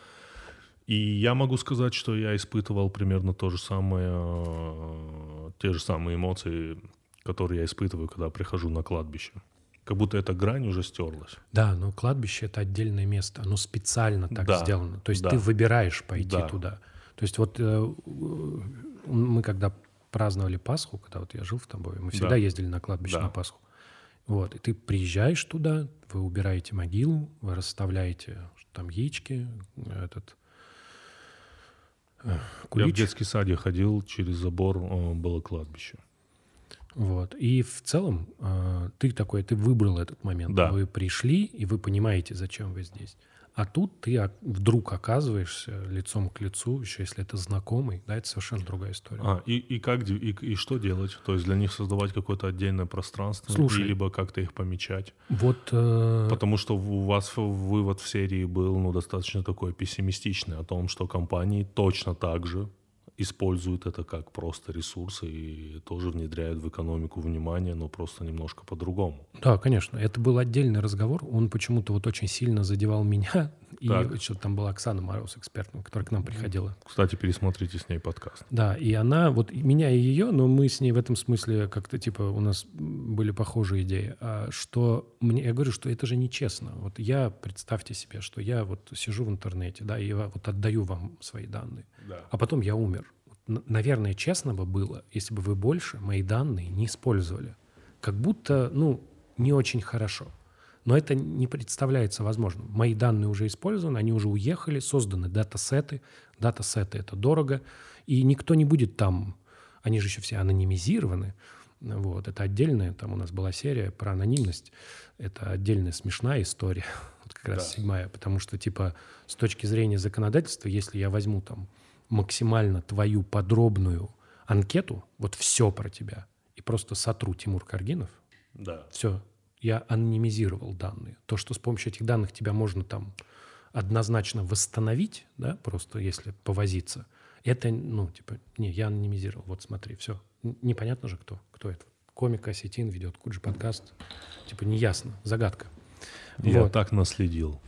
И я могу сказать, что я испытывал примерно то же самое, а, те же самые эмоции, которые я испытываю, когда прихожу на кладбище. Как будто эта грань уже стерлась. Да, но кладбище это отдельное место, оно специально так да, сделано. То есть да. ты выбираешь пойти да. туда. То есть вот э, мы когда праздновали Пасху, когда вот я жил в Тамбове, мы всегда да. ездили на кладбище да. на Пасху. Вот, и ты приезжаешь туда, вы убираете могилу, вы расставляете там яички, этот кулич. Я в детский саде ходил, через забор было кладбище. Вот. И в целом э, ты такой, ты выбрал этот момент. Да. Вы пришли, и вы понимаете, зачем вы здесь. А тут ты вдруг оказываешься лицом к лицу, еще если это знакомый, да, это совершенно другая история. А, и, и как, и, и что делать? То есть для них создавать какое-то отдельное пространство, Слушай, либо как-то их помечать? Вот... Э... Потому что у вас вывод в серии был, ну, достаточно такой пессимистичный о том, что компании точно так же используют это как просто ресурсы и тоже внедряют в экономику внимание, но просто немножко по-другому. Да, конечно. Это был отдельный разговор. Он почему-то вот очень сильно задевал меня. И что там была Оксана Мороз, экспертом, которая к нам приходила. Кстати, пересмотрите с ней подкаст. Да, и она, вот меня и ее, но мы с ней в этом смысле как-то типа у нас были похожие идеи. А что мне, я говорю, что это же нечестно. Вот я, представьте себе, что я вот сижу в интернете, да, и я вот отдаю вам свои данные, да. а потом я умер наверное, честно бы было, если бы вы больше мои данные не использовали. Как будто, ну, не очень хорошо. Но это не представляется возможным. Мои данные уже использованы, они уже уехали, созданы датасеты. Датасеты — это дорого. И никто не будет там, они же еще все анонимизированы, Вот, это отдельная, там у нас была серия про анонимность. Это отдельная смешная история, вот как раз Да. седьмая, потому что, типа, с точки зрения законодательства, если я возьму там максимально твою подробную анкету, вот все про тебя, и просто сотру Тимур Каргинов, Да. все, я анонимизировал данные. То, что с помощью этих данных тебя можно там однозначно восстановить, да, просто если повозиться, это, ну, типа, не, я анонимизировал, вот смотри, все. Непонятно же, кто, кто это. Комик осетин ведет Куджи подкаст. Типа, неясно, загадка. Я Вот. так наследил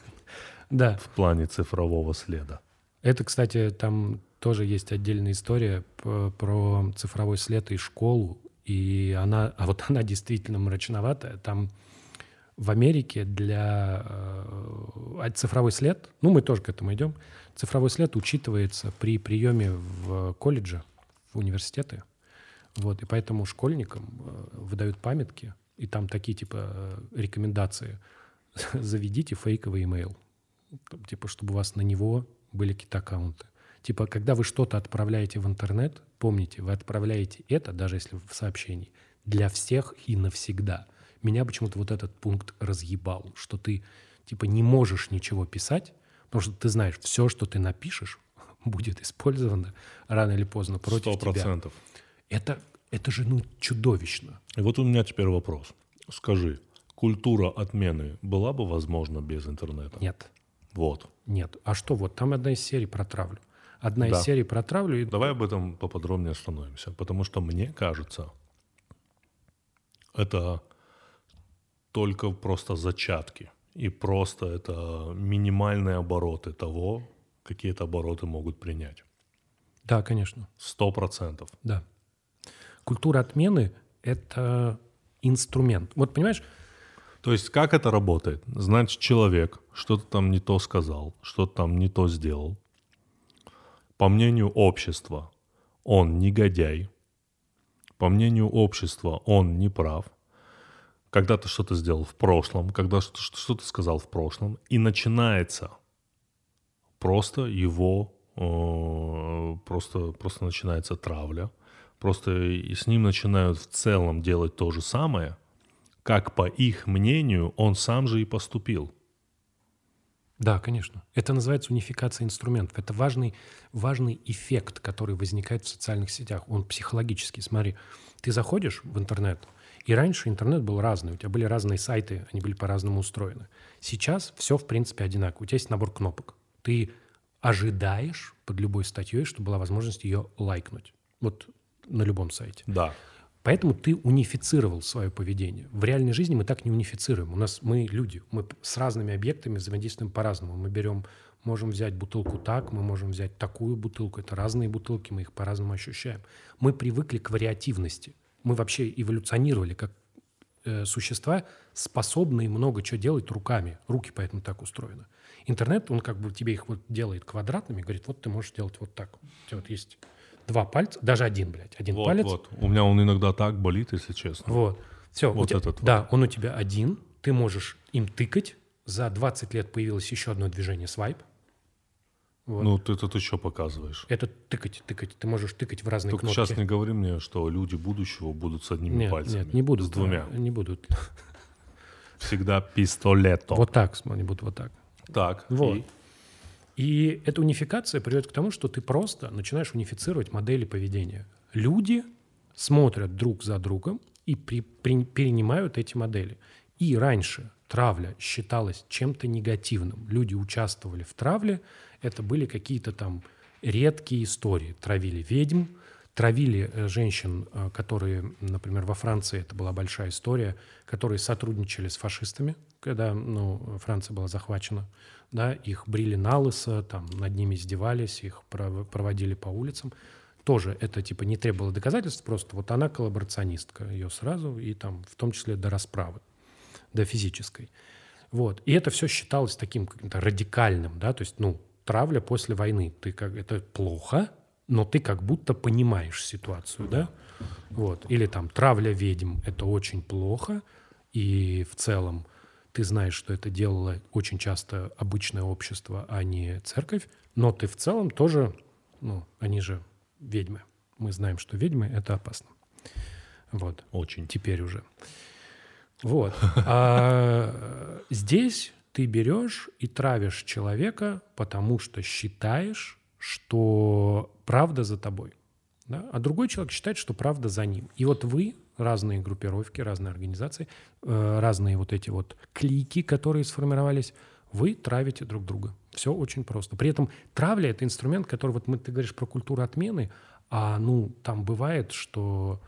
Да, в плане цифрового следа. это, кстати, там тоже есть отдельная история про цифровой след и школу. И она, а вот она действительно мрачноватая. Там в Америке для э, а цифровой след, ну мы тоже к этому идем, цифровой след учитывается при приеме в колледжи, в университеты. Вот, и поэтому школьникам э, выдают памятки, и там такие типа э, рекомендации. Заведите фейковый имейл. Типа, чтобы у вас на него были какие-то аккаунты. Типа, когда вы что-то отправляете в интернет, помните, вы отправляете это, даже если в сообщении, для всех и навсегда. Меня почему-то вот этот пункт разъебал, что ты, типа, не можешь ничего писать, потому что ты знаешь, все, что ты напишешь, будет использовано рано или поздно против Сто тебя. процентов. Это, это же, ну, чудовищно. И вот у меня теперь вопрос. Скажи, культура отмены была бы возможна без интернета? Нет, Вот. нет. А что вот, там одна из серий про травлю. Одна Да. из серий про травлю. Давай об этом поподробнее остановимся, потому что мне кажется, это только просто зачатки и просто это минимальные обороты того, какие это обороты могут принять. Да, конечно. Сто процентов. Да. Культура отмены — это инструмент. Вот понимаешь, То есть как это работает? Значит, человек что-то там не то сказал, что-то там не то сделал. По мнению общества, он негодяй. По мнению общества, он не прав. Когда ты что-то сделал в прошлом, когда что- что-то сказал в прошлом, и начинается просто его, э, просто, просто начинается травля, просто и с ним начинают в целом делать то же самое, как по их мнению он сам же и поступил. Да, конечно. Это называется унификация инструментов. Это важный, важный эффект, который возникает в социальных сетях. Он психологический. Смотри, ты заходишь в интернет, и раньше интернет был разный. У тебя были разные сайты, они были по-разному устроены. Сейчас все, в принципе, одинаково. У тебя есть набор кнопок. Ты ожидаешь под любой статьей, чтобы была возможность ее лайкнуть. Вот на любом сайте. Да. Поэтому ты унифицировал свое поведение. В реальной жизни мы так не унифицируем. У нас мы люди, мы с разными объектами взаимодействуем по-разному. Мы берем, можем взять бутылку так, мы можем взять такую бутылку. Это разные бутылки, мы их по-разному ощущаем. Мы привыкли к вариативности. Мы вообще эволюционировали как э, существа, способные много чего делать руками. Руки поэтому так устроены. Интернет, он как бы тебе их вот делает квадратными, говорит, вот ты можешь делать вот так. У тебя вот есть два пальца, даже один, блядь, один Вот, палец. вот. У меня он иногда так болит, если честно. Вот. Все. Вот этот вот. Да, он у тебя один. Ты можешь им тыкать. За 20 лет появилось еще одно движение свайп. Вот. Ну, ты тут еще показываешь. Это тыкать, тыкать. Ты можешь тыкать в разные Только кнопки. сейчас не говори мне, что люди будущего будут с одними нет, пальцами. нет, не будут. С двумя. да, Не будут. Всегда пистолето. Вот так, смотри, будут вот так. Так. Вот. и? И эта унификация приводит к тому, что ты просто начинаешь унифицировать модели поведения. Люди смотрят друг за другом и при- при- перенимают эти модели. И раньше травля считалась чем-то негативным. Люди участвовали в травле, это были какие-то там редкие истории. Травили ведьм, травили э, женщин, э, которые, например, во Франции, это была большая история, которые сотрудничали с фашистами, когда ну, Франция была захвачена. Да, их брили на лысо, там, над ними издевались, их пров- проводили по улицам. Тоже это типа не требовало доказательств, просто вот она коллаборационистка, ее сразу, и там в том числе до расправы, до физической. Вот. И это все считалось таким каким-то радикальным, да, то есть, ну, травля после войны, ты как, это плохо, но ты как будто понимаешь ситуацию, да? Вот. Или там травля ведьм, это очень плохо, и в целом ты знаешь, что это делало очень часто обычное общество, а не церковь, но ты в целом тоже, ну, они же ведьмы. Мы знаем, что ведьмы — это опасно. Вот. Очень. Теперь уже. Вот. А здесь ты берешь и травишь человека, потому что считаешь, что правда за тобой. Да? А другой человек считает, что правда за ним. И вот вы, разные группировки, разные организации, э, разные вот эти вот клики, которые сформировались, вы травите друг друга. Все очень просто. При этом травля — это инструмент, который, вот мы, ты говоришь про культуру отмены, а ну там бывает, что,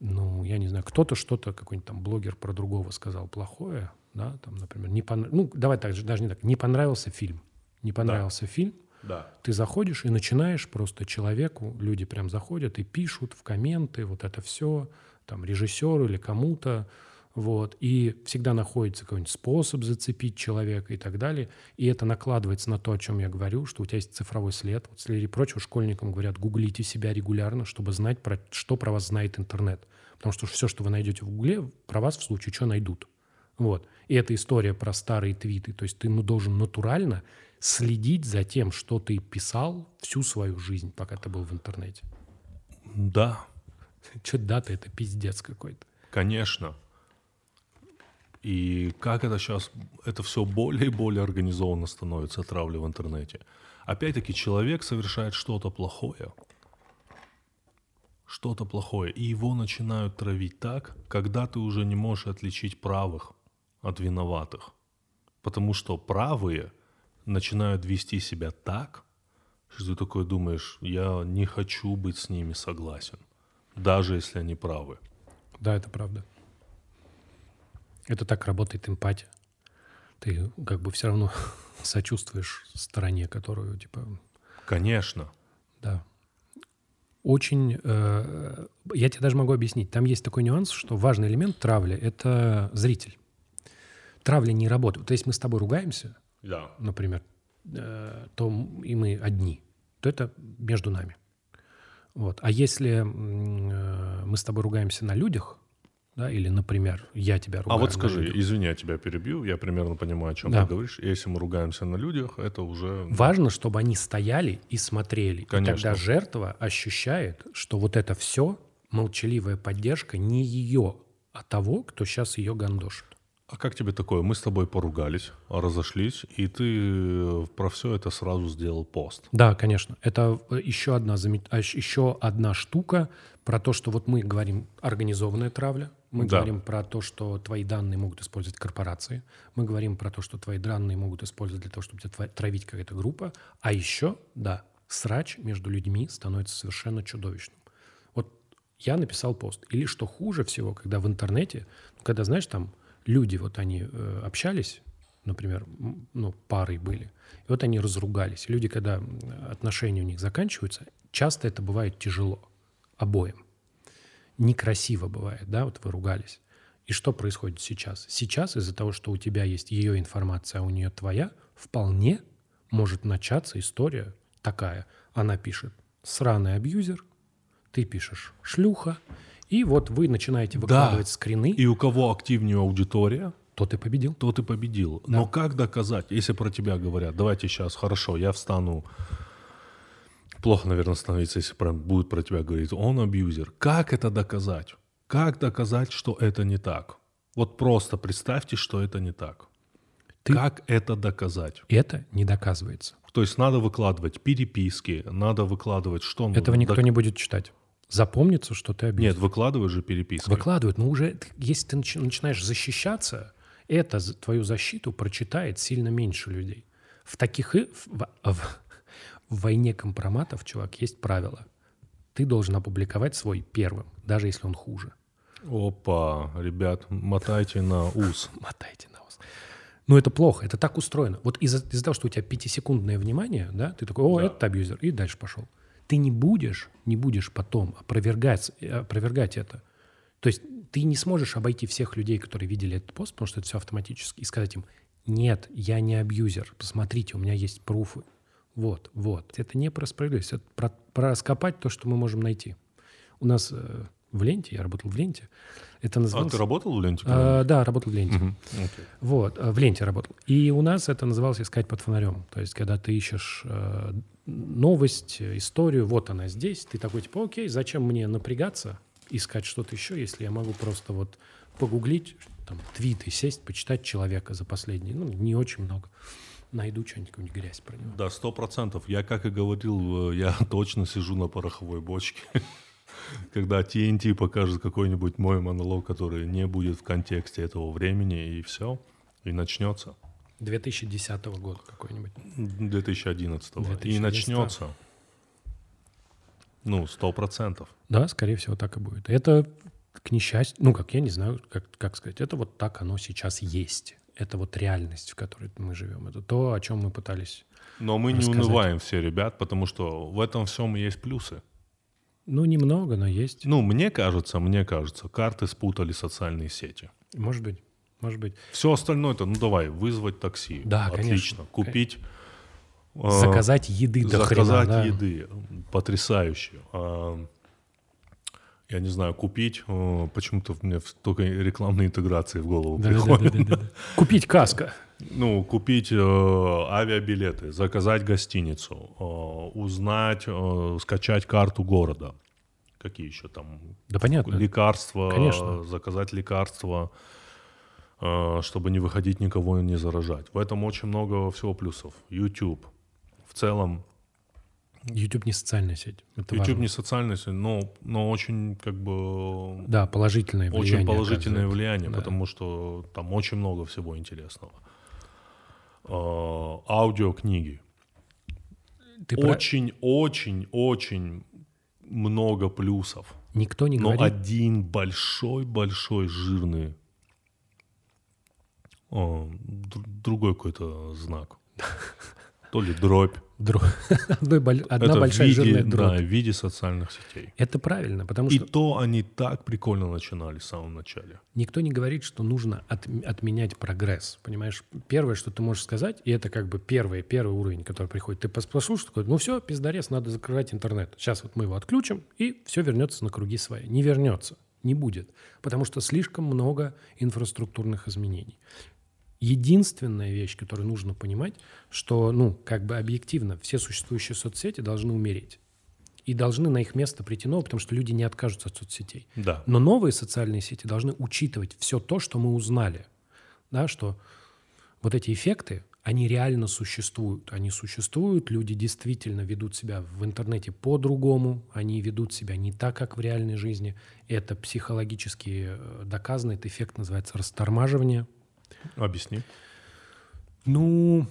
ну, я не знаю, кто-то что-то, какой-нибудь там блогер про другого сказал плохое, да, там, например, не пон... ну, давай так же, даже не так, не понравился фильм. Не понравился да. фильм, да. Ты заходишь и начинаешь просто человеку, люди прям заходят и пишут в комменты вот это все, там, режиссеру или кому-то, вот, и всегда находится какой-нибудь способ зацепить человека и так далее, и это накладывается на то, о чем я говорю, что у тебя есть цифровой след. Вот среди прочего школьникам говорят, гуглите себя регулярно, чтобы знать, про, что про вас знает интернет. Потому что все, что вы найдете в гугле, про вас в случае чего найдут. Вот. И эта история про старые твиты. То есть ты должен натурально следить за тем, что ты писал всю свою жизнь, пока ты был в интернете. Да. Что дата, это пиздец какой-то. Конечно. И как это сейчас, это все более и более организованно становится, травля в интернете. Опять-таки, человек совершает что-то плохое, что-то плохое, и его начинают травить так, когда ты уже не можешь отличить правых от виноватых. Потому что правые начинают вести себя так, что ты такой думаешь, я не хочу быть с ними согласен, даже если они правы. Да, это правда. Это так работает эмпатия. Ты как бы все равно сочувствуешь стороне, которую, типа... Конечно. Да. Очень... Э, я тебе даже могу объяснить. Там есть такой нюанс, что важный элемент травли — это зритель. Травля не работает. То есть мы с тобой ругаемся, да. например, э, то и мы одни, то это между нами. Вот. А если э, мы с тобой ругаемся на людях, да, или, например, я тебя ругаю. А вот скажи, людях. извини, я тебя перебью, я примерно понимаю, о чем да. ты говоришь. Если мы ругаемся на людях, это уже... Важно, чтобы они стояли и смотрели. Конечно. И тогда жертва ощущает, что вот это все, молчаливая поддержка, не ее, а того, кто сейчас ее гандошит. А как тебе такое? Мы с тобой поругались, разошлись, и ты э, про все это сразу сделал пост. Да, конечно. Это э, еще одна, а, еще одна штука про то, что вот мы говорим организованная травля, мы да. говорим про то, что твои данные могут использовать корпорации, мы говорим про то, что твои данные могут использовать для того, чтобы тебя травить какая-то группа, а еще, да, срач между людьми становится совершенно чудовищным. Вот я написал пост. Или что хуже всего, когда в интернете, ну, когда, знаешь, там люди, вот они э, общались, например, ну, парой были, и вот они разругались. Люди, когда отношения у них заканчиваются, часто это бывает тяжело обоим. Некрасиво бывает, да, вот вы ругались. И что происходит сейчас? Сейчас из-за того, что у тебя есть ее информация, а у нее твоя, вполне может начаться история такая. Она пишет «сраный абьюзер», ты пишешь «шлюха», и вот вы начинаете выкладывать да. скрины. И у кого активнее аудитория, тот и победил. Тот и победил. Да. Но как доказать, если про тебя говорят, давайте сейчас, хорошо, я встану, плохо, наверное, становится, если прям будет про тебя говорить, он абьюзер. Как это доказать? Как доказать, что это не так? Вот просто представьте, что это не так. Ты... Как это доказать? Это не доказывается. То есть надо выкладывать переписки, надо выкладывать что? Этого никто док... не будет читать запомнится, что ты обидел. Нет, выкладывают же переписки. Выкладывают, но уже если ты начинаешь защищаться, это твою защиту прочитает сильно меньше людей. В таких в, в, в войне компроматов, чувак, есть правило. Ты должен опубликовать свой первым, даже если он хуже. Опа, ребят, мотайте на ус. Мотайте на ус. Но это плохо, это так устроено. Вот из-за из того, что у тебя пятисекундное внимание, да, ты такой, о, да. это абьюзер, и дальше пошел ты не будешь, не будешь потом опровергать, опровергать это. То есть ты не сможешь обойти всех людей, которые видели этот пост, потому что это все автоматически, и сказать им, нет, я не абьюзер, посмотрите, у меня есть пруфы. Вот, вот. Это не про справедливость, это про, про раскопать то, что мы можем найти. У нас э, в ленте, я работал в ленте, это называлось... А ты работал в ленте? А, да, работал в ленте. Угу. Okay. Вот, э, в ленте работал. И у нас это называлось искать под фонарем. То есть, когда ты ищешь э, новость, историю, вот она здесь, ты такой, типа, окей, зачем мне напрягаться? искать что-то еще, если я могу просто вот погуглить, там, твиты сесть, почитать человека за последние, ну, не очень много. Найду что-нибудь, какую-нибудь грязь про него. Да, сто процентов. Я, как и говорил, э, я точно сижу на пороховой бочке. Когда TNT покажет какой-нибудь мой монолог, который не будет в контексте этого времени, и все, и начнется. 2010 года какой-нибудь. 2011. 2011. И начнется. Ну, сто процентов. Да, скорее всего, так и будет. Это к несчастью, ну, как я не знаю, как, как сказать, это вот так оно сейчас есть. Это вот реальность, в которой мы живем. Это то, о чем мы пытались Но мы рассказать. не унываем все, ребят, потому что в этом всем есть плюсы. Ну, немного, но есть. Ну, мне кажется, мне кажется, карты спутали социальные сети. Может быть, может быть. Все остальное это, ну давай, вызвать такси. Да, Отлично. конечно. Купить Заказать еды до Заказать хрена, да. еды. Потрясающе. А, я не знаю, купить. э, Почему-то меня только рекламные интеграции в голову Да, да, да, приходят. да, да, да. Купить каска. Ну, купить э, авиабилеты, заказать гостиницу, э, узнать, э, скачать карту города. Какие еще там? Да понятно. Лекарства, Конечно. заказать лекарства, э, чтобы не выходить, никого не заражать. В этом очень много всего плюсов. YouTube. В целом, YouTube не социальная сеть. Это YouTube важно. не социальная сеть, но, но очень как бы Да, положительное влияние. очень положительное влияние, Да. потому что там очень много всего интересного. Э, Аудиокниги. Ты про- Очень, очень, очень много плюсов. Никто не Но говорит... один большой-большой жирный о, д- другой какой-то знак. То ли дробь. дро- Одной боль- Одна Это большая виде, жирная да, дробь. в виде социальных сетей. Это правильно, потому И что то они так прикольно начинали в самом начале. никто не говорит, что нужно от- отменять прогресс. Понимаешь, первое, что ты можешь сказать, и это как бы первый, первый уровень, который приходит. Ты пос- послушаешь, такой, ну все, пиздарез, надо закрывать интернет. Сейчас вот мы его отключим, и все вернется на круги свои. Не вернется, не будет, потому что слишком много инфраструктурных изменений. Единственная вещь, которую нужно понимать, что, ну, как бы объективно, все существующие соцсети должны умереть. И должны на их место прийти новые, потому что люди не откажутся от соцсетей. Да. Но новые социальные сети должны учитывать все то, что мы узнали. Да, что вот эти эффекты, они реально существуют. Они существуют, люди действительно ведут себя в интернете по-другому, они ведут себя не так, как в реальной жизни. Это психологически э, доказано, этот эффект называется растормаживание. Объясни. Ну,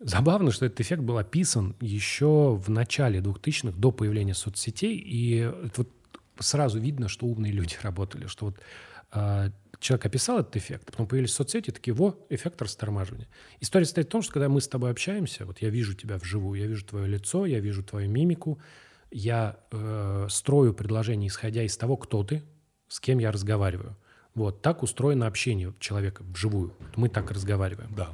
забавно, что этот эффект был описан еще в начале 2000-х, до появления соцсетей, и вот сразу видно, что умные люди работали, что вот а, человек описал этот эффект, потом появились соцсети, такие, во, эффект растормаживания. История состоит в том, что когда мы с тобой общаемся, вот я вижу тебя вживую, я вижу твое лицо, я вижу твою мимику, я э, строю предложение, исходя из того, кто ты, с кем я разговариваю. Вот так устроено общение человека вживую. Мы так разговариваем. Да.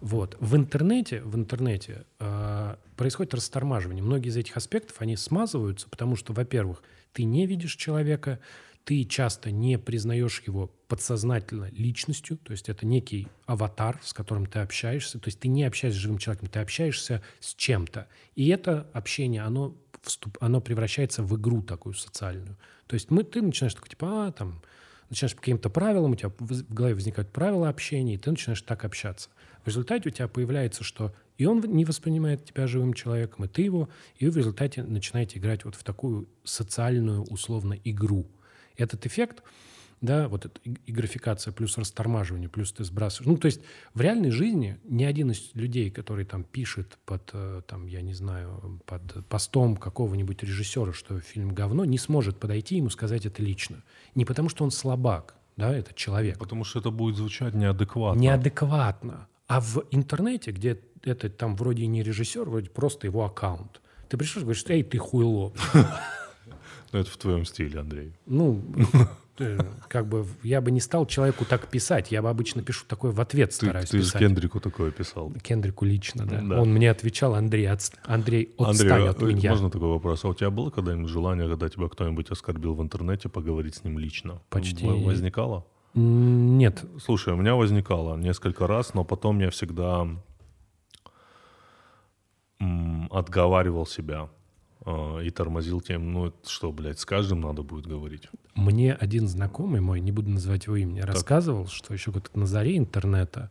Вот. В интернете, в интернете э, происходит растормаживание. Многие из этих аспектов, они смазываются, потому что, во-первых, ты не видишь человека, ты часто не признаешь его подсознательно личностью, то есть это некий аватар, с которым ты общаешься, то есть ты не общаешься с живым человеком, ты общаешься с чем-то. И это общение, оно, вступ, оно превращается в игру такую социальную. То есть мы, ты начинаешь такой, типа, а, там, начинаешь по каким-то правилам, у тебя в голове возникают правила общения, и ты начинаешь так общаться. В результате у тебя появляется, что и он не воспринимает тебя живым человеком, и ты его, и вы в результате начинаете играть вот в такую социальную, условно, игру. Этот эффект, да, вот эта и- графикация плюс растормаживание, плюс ты сбрасываешь. Ну, то есть в реальной жизни ни один из людей, который там пишет под, э, там, я не знаю, под постом какого-нибудь режиссера, что фильм говно, не сможет подойти ему сказать это лично. Не потому, что он слабак, да, это человек. Потому что это будет звучать неадекватно. Неадекватно. А в интернете, где это там вроде не режиссер, вроде просто его аккаунт, ты пришел и говоришь, эй, ты хуйло. Но это в твоем стиле, Андрей. Ну, как бы я бы не стал человеку так писать. Я бы обычно пишу такое в ответ Ты, стараюсь ты же писать. Кендрику такое писал. Кендрику лично, да. Да. Он мне отвечал, Андрей, отст- Андрей, отстань Андрей, от а, меня. можно такой вопрос? А у тебя было когда-нибудь желание, когда тебя кто-нибудь оскорбил в интернете, поговорить с ним лично? Почти. Возникало? Нет, Слушай, у меня возникало несколько раз, но потом я всегда отговаривал себя. Э, и тормозил тем, ну это что, блядь, с каждым надо будет говорить. Мне один знакомый мой, не буду называть его имя, рассказывал, что еще как на заре интернета...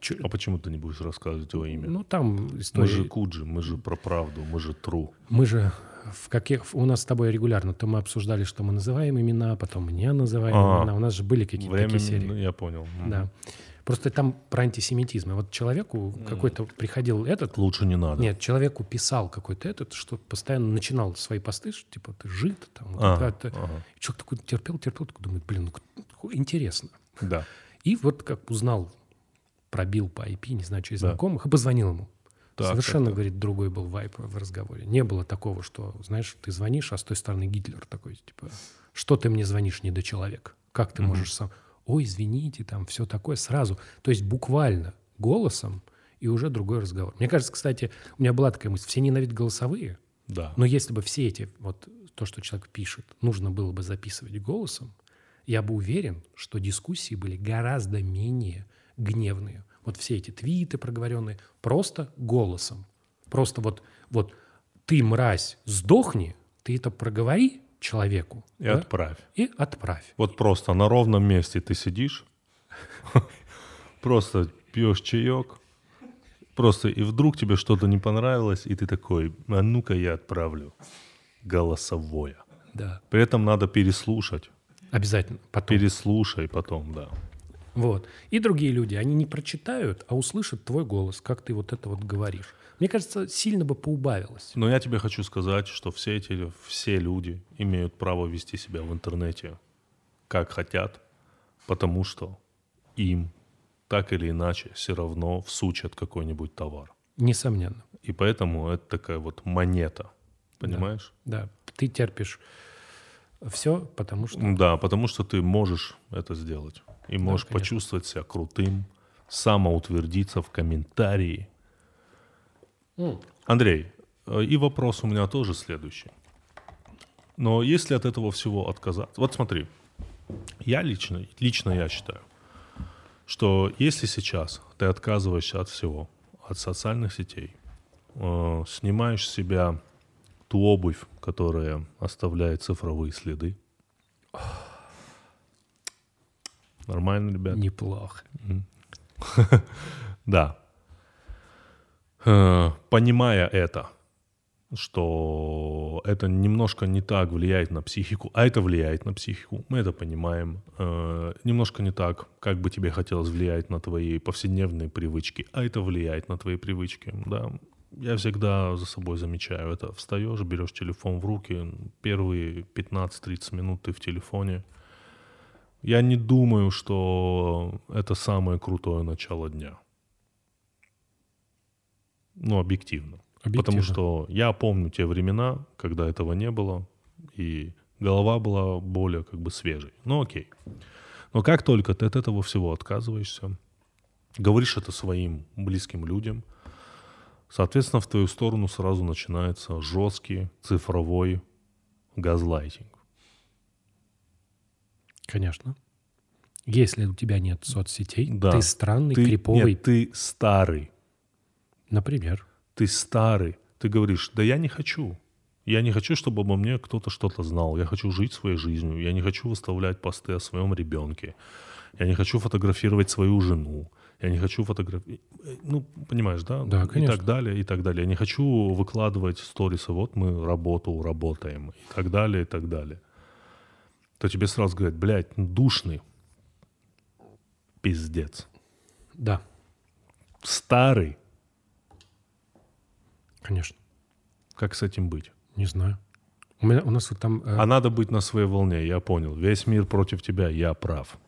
чё- А почему ты не будешь рассказывать его имя? Ну, там мы история... же Куджи, мы же про правду, мы же тру. Мы же в каких... У нас с тобой регулярно, то мы обсуждали, что мы называем имена, потом не называем А, имена. У нас же были какие-то Время, такие серии. ну, я понял. Да. Просто там про антисемитизм. И вот человеку какой-то приходил этот... Лучше не надо. Нет, человеку писал какой-то этот, что постоянно начинал свои посты, что типа ты жид, там, вот Ага, это. ага. И человек такой терпел, терпел, такой думает, блин, ну интересно. Да. И вот как узнал, пробил по IP, не знаю, через Да. знакомых, и позвонил ему. Так, Совершенно, так, говорит, другой был вайп в разговоре. Не было такого, что, знаешь, ты звонишь, а с той стороны Гитлер такой, типа, что ты мне звонишь, не до человека? Как ты можешь сам? Ой, извините, там все такое сразу. То есть буквально голосом и уже другой разговор. Мне кажется, кстати, у меня была такая мысль, все ненавидят голосовые, Да. но если бы все эти, вот то, что человек пишет, нужно было бы записывать голосом, я бы уверен, что дискуссии были гораздо менее гневные. Вот все эти твиты проговоренные просто голосом. Просто вот, вот ты, мразь, сдохни, ты это проговори человеку И да, отправь. и отправь. Вот просто на ровном месте ты сидишь, просто пьешь чаек, просто и вдруг тебе что-то не понравилось, и ты такой, а ну-ка я отправлю голосовое. Да, При этом надо переслушать. обязательно. Потом. Переслушай потом, да. Вот. И другие люди, они не прочитают, а услышат твой голос, как ты вот это вот говоришь. Мне кажется, сильно бы поубавилось. Но я тебе хочу сказать, что все эти, все люди имеют право вести себя в интернете как хотят, потому что им так или иначе все равно всучат какой-нибудь товар. Несомненно. И поэтому это такая вот монета. Понимаешь? Да, ты терпишь все, потому что... Да, потому что ты можешь это сделать. И можешь конечно. почувствовать себя крутым, самоутвердиться в комментарии. Андрей, э, и вопрос у меня тоже следующий. Но если от этого всего отказаться... Вот смотри, я лично, лично я считаю, что если сейчас ты отказываешься от всего, от социальных сетей, э, снимаешь с себя ту обувь, которая оставляет цифровые следы. Нормально, ребят? Неплохо. Да. Э, Понимая это, что это немножко не так влияет на психику, а это влияет на психику, мы это понимаем. Э, Немножко не так, как бы тебе хотелось влиять на твои повседневные привычки, а это влияет на твои привычки, да. Я всегда за собой замечаю это. Встаешь, берешь телефон в руки, первые 15-30 минут ты в телефоне. Я не думаю, что это самое крутое начало дня. Ну, объективно. Потому Объективно. что я помню те времена, когда этого не было, и голова была более как бы свежей. Ну, окей. Но как только ты от этого всего отказываешься, говоришь это своим близким людям, соответственно, в твою сторону сразу начинается жесткий цифровой газлайтинг. Конечно. Если у тебя нет соцсетей, Да. ты странный, Ты, криповый. нет, ты старый, Например. ты старый. Ты говоришь, да я не хочу. Я не хочу, чтобы обо мне кто-то что-то знал. Я хочу жить своей жизнью. Я не хочу выставлять посты о своем ребенке. Я не хочу фотографировать свою жену. Я не хочу фотографировать... Ну, понимаешь, да? Да, И конечно. так далее, и так далее. Я не хочу выкладывать сторисы. Вот мы работу работаем. И так далее, и так далее. То тебе сразу говорят, блядь, ну, душный. Пиздец. Да, Старый. Конечно. Как с этим быть? Не знаю. У, меня, у нас вот там... э, А надо быть на своей волне, я понял. Весь мир против тебя, я прав.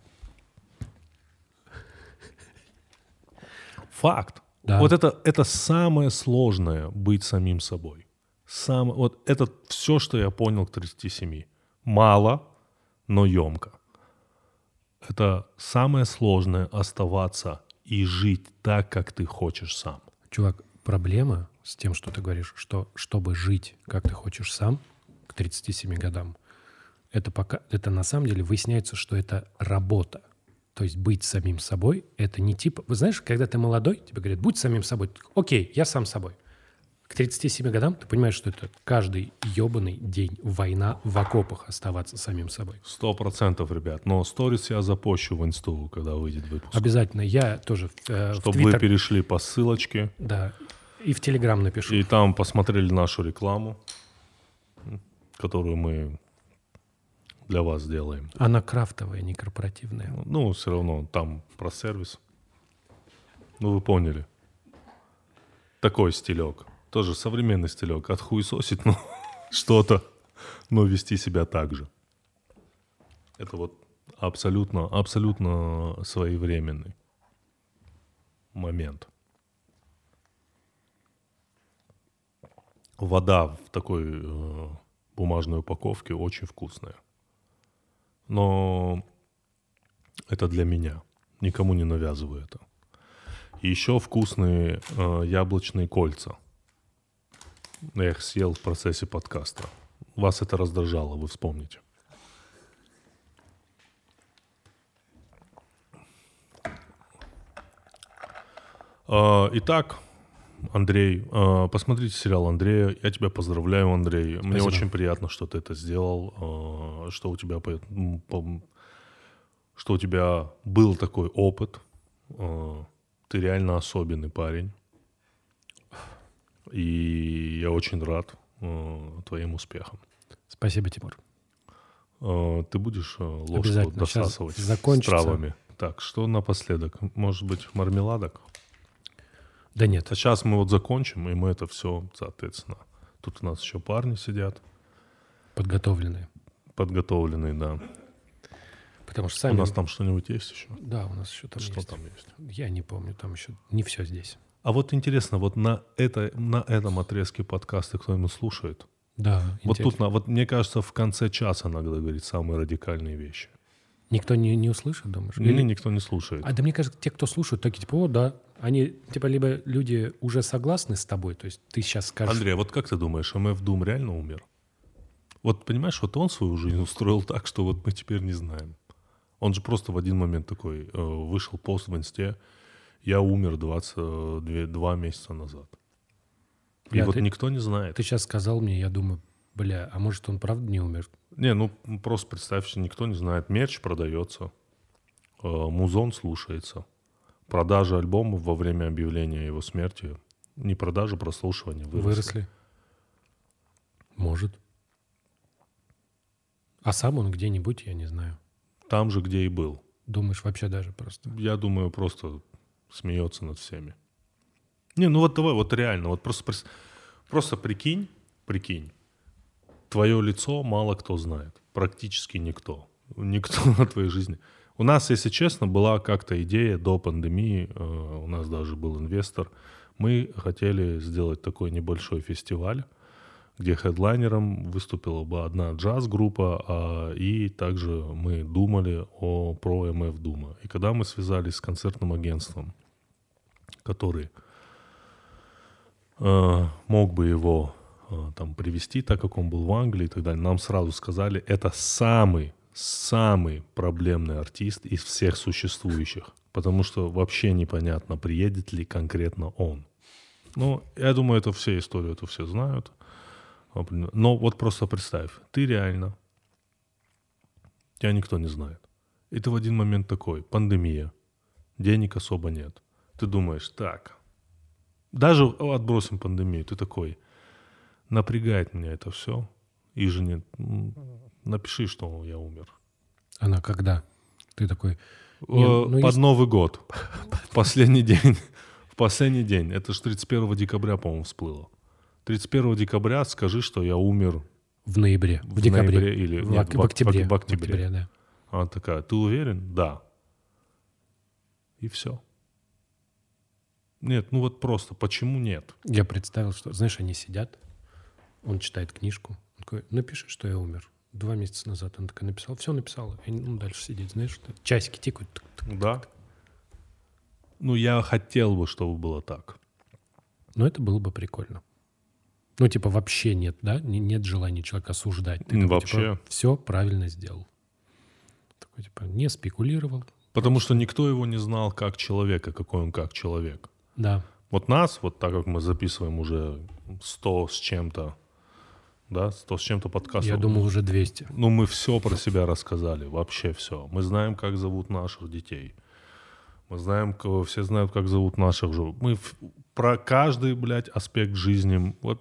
Факт. Да. Вот это, это самое сложное быть самим собой. Сам, вот это все, что я понял к 37. Мало, но емко. Это самое сложное оставаться и жить так, как ты хочешь сам. Чувак, проблема с тем, что ты говоришь, что чтобы жить, как ты хочешь сам, к 37 годам, это, пока, это на самом деле выясняется, что это работа. То есть быть самим собой — это не типа... Вы знаешь, когда ты молодой, тебе говорят, будь самим собой. Такой, Окей, я сам собой. К 37 годам ты понимаешь, что это каждый ебаный день война в окопах оставаться самим собой. Сто процентов, ребят. Но сторис я запущу в инсту, когда выйдет выпуск. Обязательно. Я тоже э, в Чтобы вы перешли по ссылочке Да. И в Телеграм напишу. и там посмотрели нашу рекламу, которую мы для вас делаем. Она крафтовая, не корпоративная. Ну, все равно там про сервис. Ну, вы поняли. Такой стилек. Тоже современный стилек. Отхуесосить, ну, что-то, но вести себя так же. Это вот абсолютно, абсолютно своевременный момент. Вода в такой э, бумажной упаковке очень вкусная. Но это для меня. Никому не навязываю это. Еще вкусные э, яблочные кольца. Я их съел в процессе подкаста. Вас это раздражало, вы вспомните. Э, итак, Андрей, э, посмотрите сериал Андрея. Я тебя поздравляю, Андрей. Мне Спасибо. очень приятно, что ты это сделал, э, что у тебя что у тебя был такой опыт. Э, Ты реально особенный парень. И я очень рад твоим успехам. Спасибо, Тимур. Ты будешь ложку досасывать с травами? Так, что напоследок? Может быть, мармеладок? Да нет. А сейчас мы вот закончим, и мы это все, соответственно. Тут у нас еще парни сидят, Подготовленные. подготовленные, да. Потому что У сами... нас там что-нибудь есть еще? Да, у нас еще там Что есть. там есть? Я не помню, там еще не все здесь. А вот интересно, вот на, это, на этом отрезке подкаста кто-нибудь слушает? Да, Вот интересно. тут, вот мне кажется, в конце часа иногда говорить самые радикальные вещи. Никто не, не услышит, думаешь? Или Или- никто не слушает. А да мне кажется, те, кто слушают, такие типа, о, да, они, типа, либо люди уже согласны с тобой, то есть ты сейчас скажешь... Андрей, а вот как ты думаешь, МФ Дум реально умер? Вот понимаешь, вот он свою жизнь устроил так, что вот мы теперь не знаем. Он же просто в один момент такой э, вышел пост в инсте, я умер 22 два месяца назад. И Бля, вот ты- никто не знает. Ты сейчас сказал мне, я думаю, бля, а может он правда не умер? Не, ну просто представь, что никто не знает. Мерч продается, э, музон слушается. Продажи альбомов во время объявления его смерти, не продажи, прослушивания выросли. Выросли. Может. А сам он где-нибудь, я не знаю. Там же, где и был. Думаешь, вообще даже просто. Я думаю, просто смеется над всеми. Не, ну вот давай, вот реально, вот просто, просто прикинь, прикинь, твое лицо мало кто знает, практически никто, никто на твоей жизни. У нас, если честно, была как-то идея до пандемии, э, у нас даже был инвестор, мы хотели сделать такой небольшой фестиваль, где хедлайнером выступила бы одна джаз-группа, а, и также мы думали о, про МФ Дума. И когда мы связались с концертным агентством, который э, мог бы его э, там привести, так как он был в Англии и так далее, нам сразу сказали, это самый, самый проблемный артист из всех существующих, потому что вообще непонятно, приедет ли конкретно он. Ну, я думаю, это все историю, это все знают. Но вот просто представь, ты реально, тебя никто не знает. И ты в один момент такой, пандемия, денег особо нет. Ты думаешь, так, даже отбросим пандемию, ты такой, напрягает меня это все, и жене, м, напиши, что я умер. Она когда? Ты такой, Э, ну, Под если- Новый год, в последний день, в последний день, это же 31 декабря, по-моему, всплыло. 31 декабря скажи, что я умер в ноябре, в, В декабре. ноябре или- в, нет, ок- в в ок- октябре. в октябре. да. Она такая, ты уверен? Да. И все. Нет, ну вот просто, почему нет? Я представил, что, знаешь, они сидят, он читает книжку, он такой, напиши, что я умер. Два месяца назад он такой написал, все написал, и ну, дальше сидеть, знаешь, часики тикают. тук, тук. Да. Ну, я хотел бы, чтобы было так. Но это было бы прикольно. Ну, типа, вообще нет, да? Не- Нет желания человека осуждать. Ты такой, вообще. все правильно сделал. Такой, типа, не спекулировал. Потому что никто его не знал как человека, какой он как человек. Да. Вот нас, вот так как мы записываем уже 100 с чем-то, да, 100 с чем-то подкастов. Я думал, уже 200. Ну, мы все про себя рассказали, вообще все. Мы знаем, как зовут наших детей. Мы знаем, кого все знают, как зовут наших же. Мы про каждый, блядь, аспект жизни, вот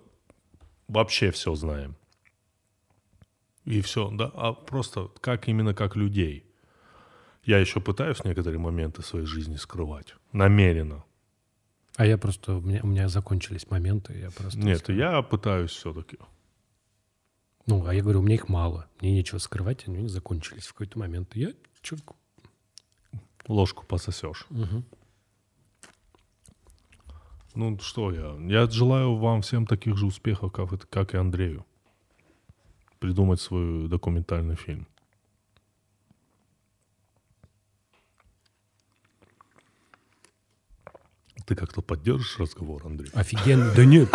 вообще все знаем. И все, да, а просто как именно как людей. Я еще пытаюсь некоторые моменты своей жизни скрывать. Намеренно. А я просто... У меня, у меня закончились моменты, я просто... Нет, я пытаюсь все-таки. Ну, а я говорю, у меня их мало. Мне нечего скрывать, они закончились в какой-то момент. Я чё- Ложку пососешь. Мгм. Ну что я? Я желаю вам всем таких же успехов, как, как и Андрею. Придумать свой документальный фильм. Ты как-то поддержишь разговор, Андрей? Офигенно. Да нет,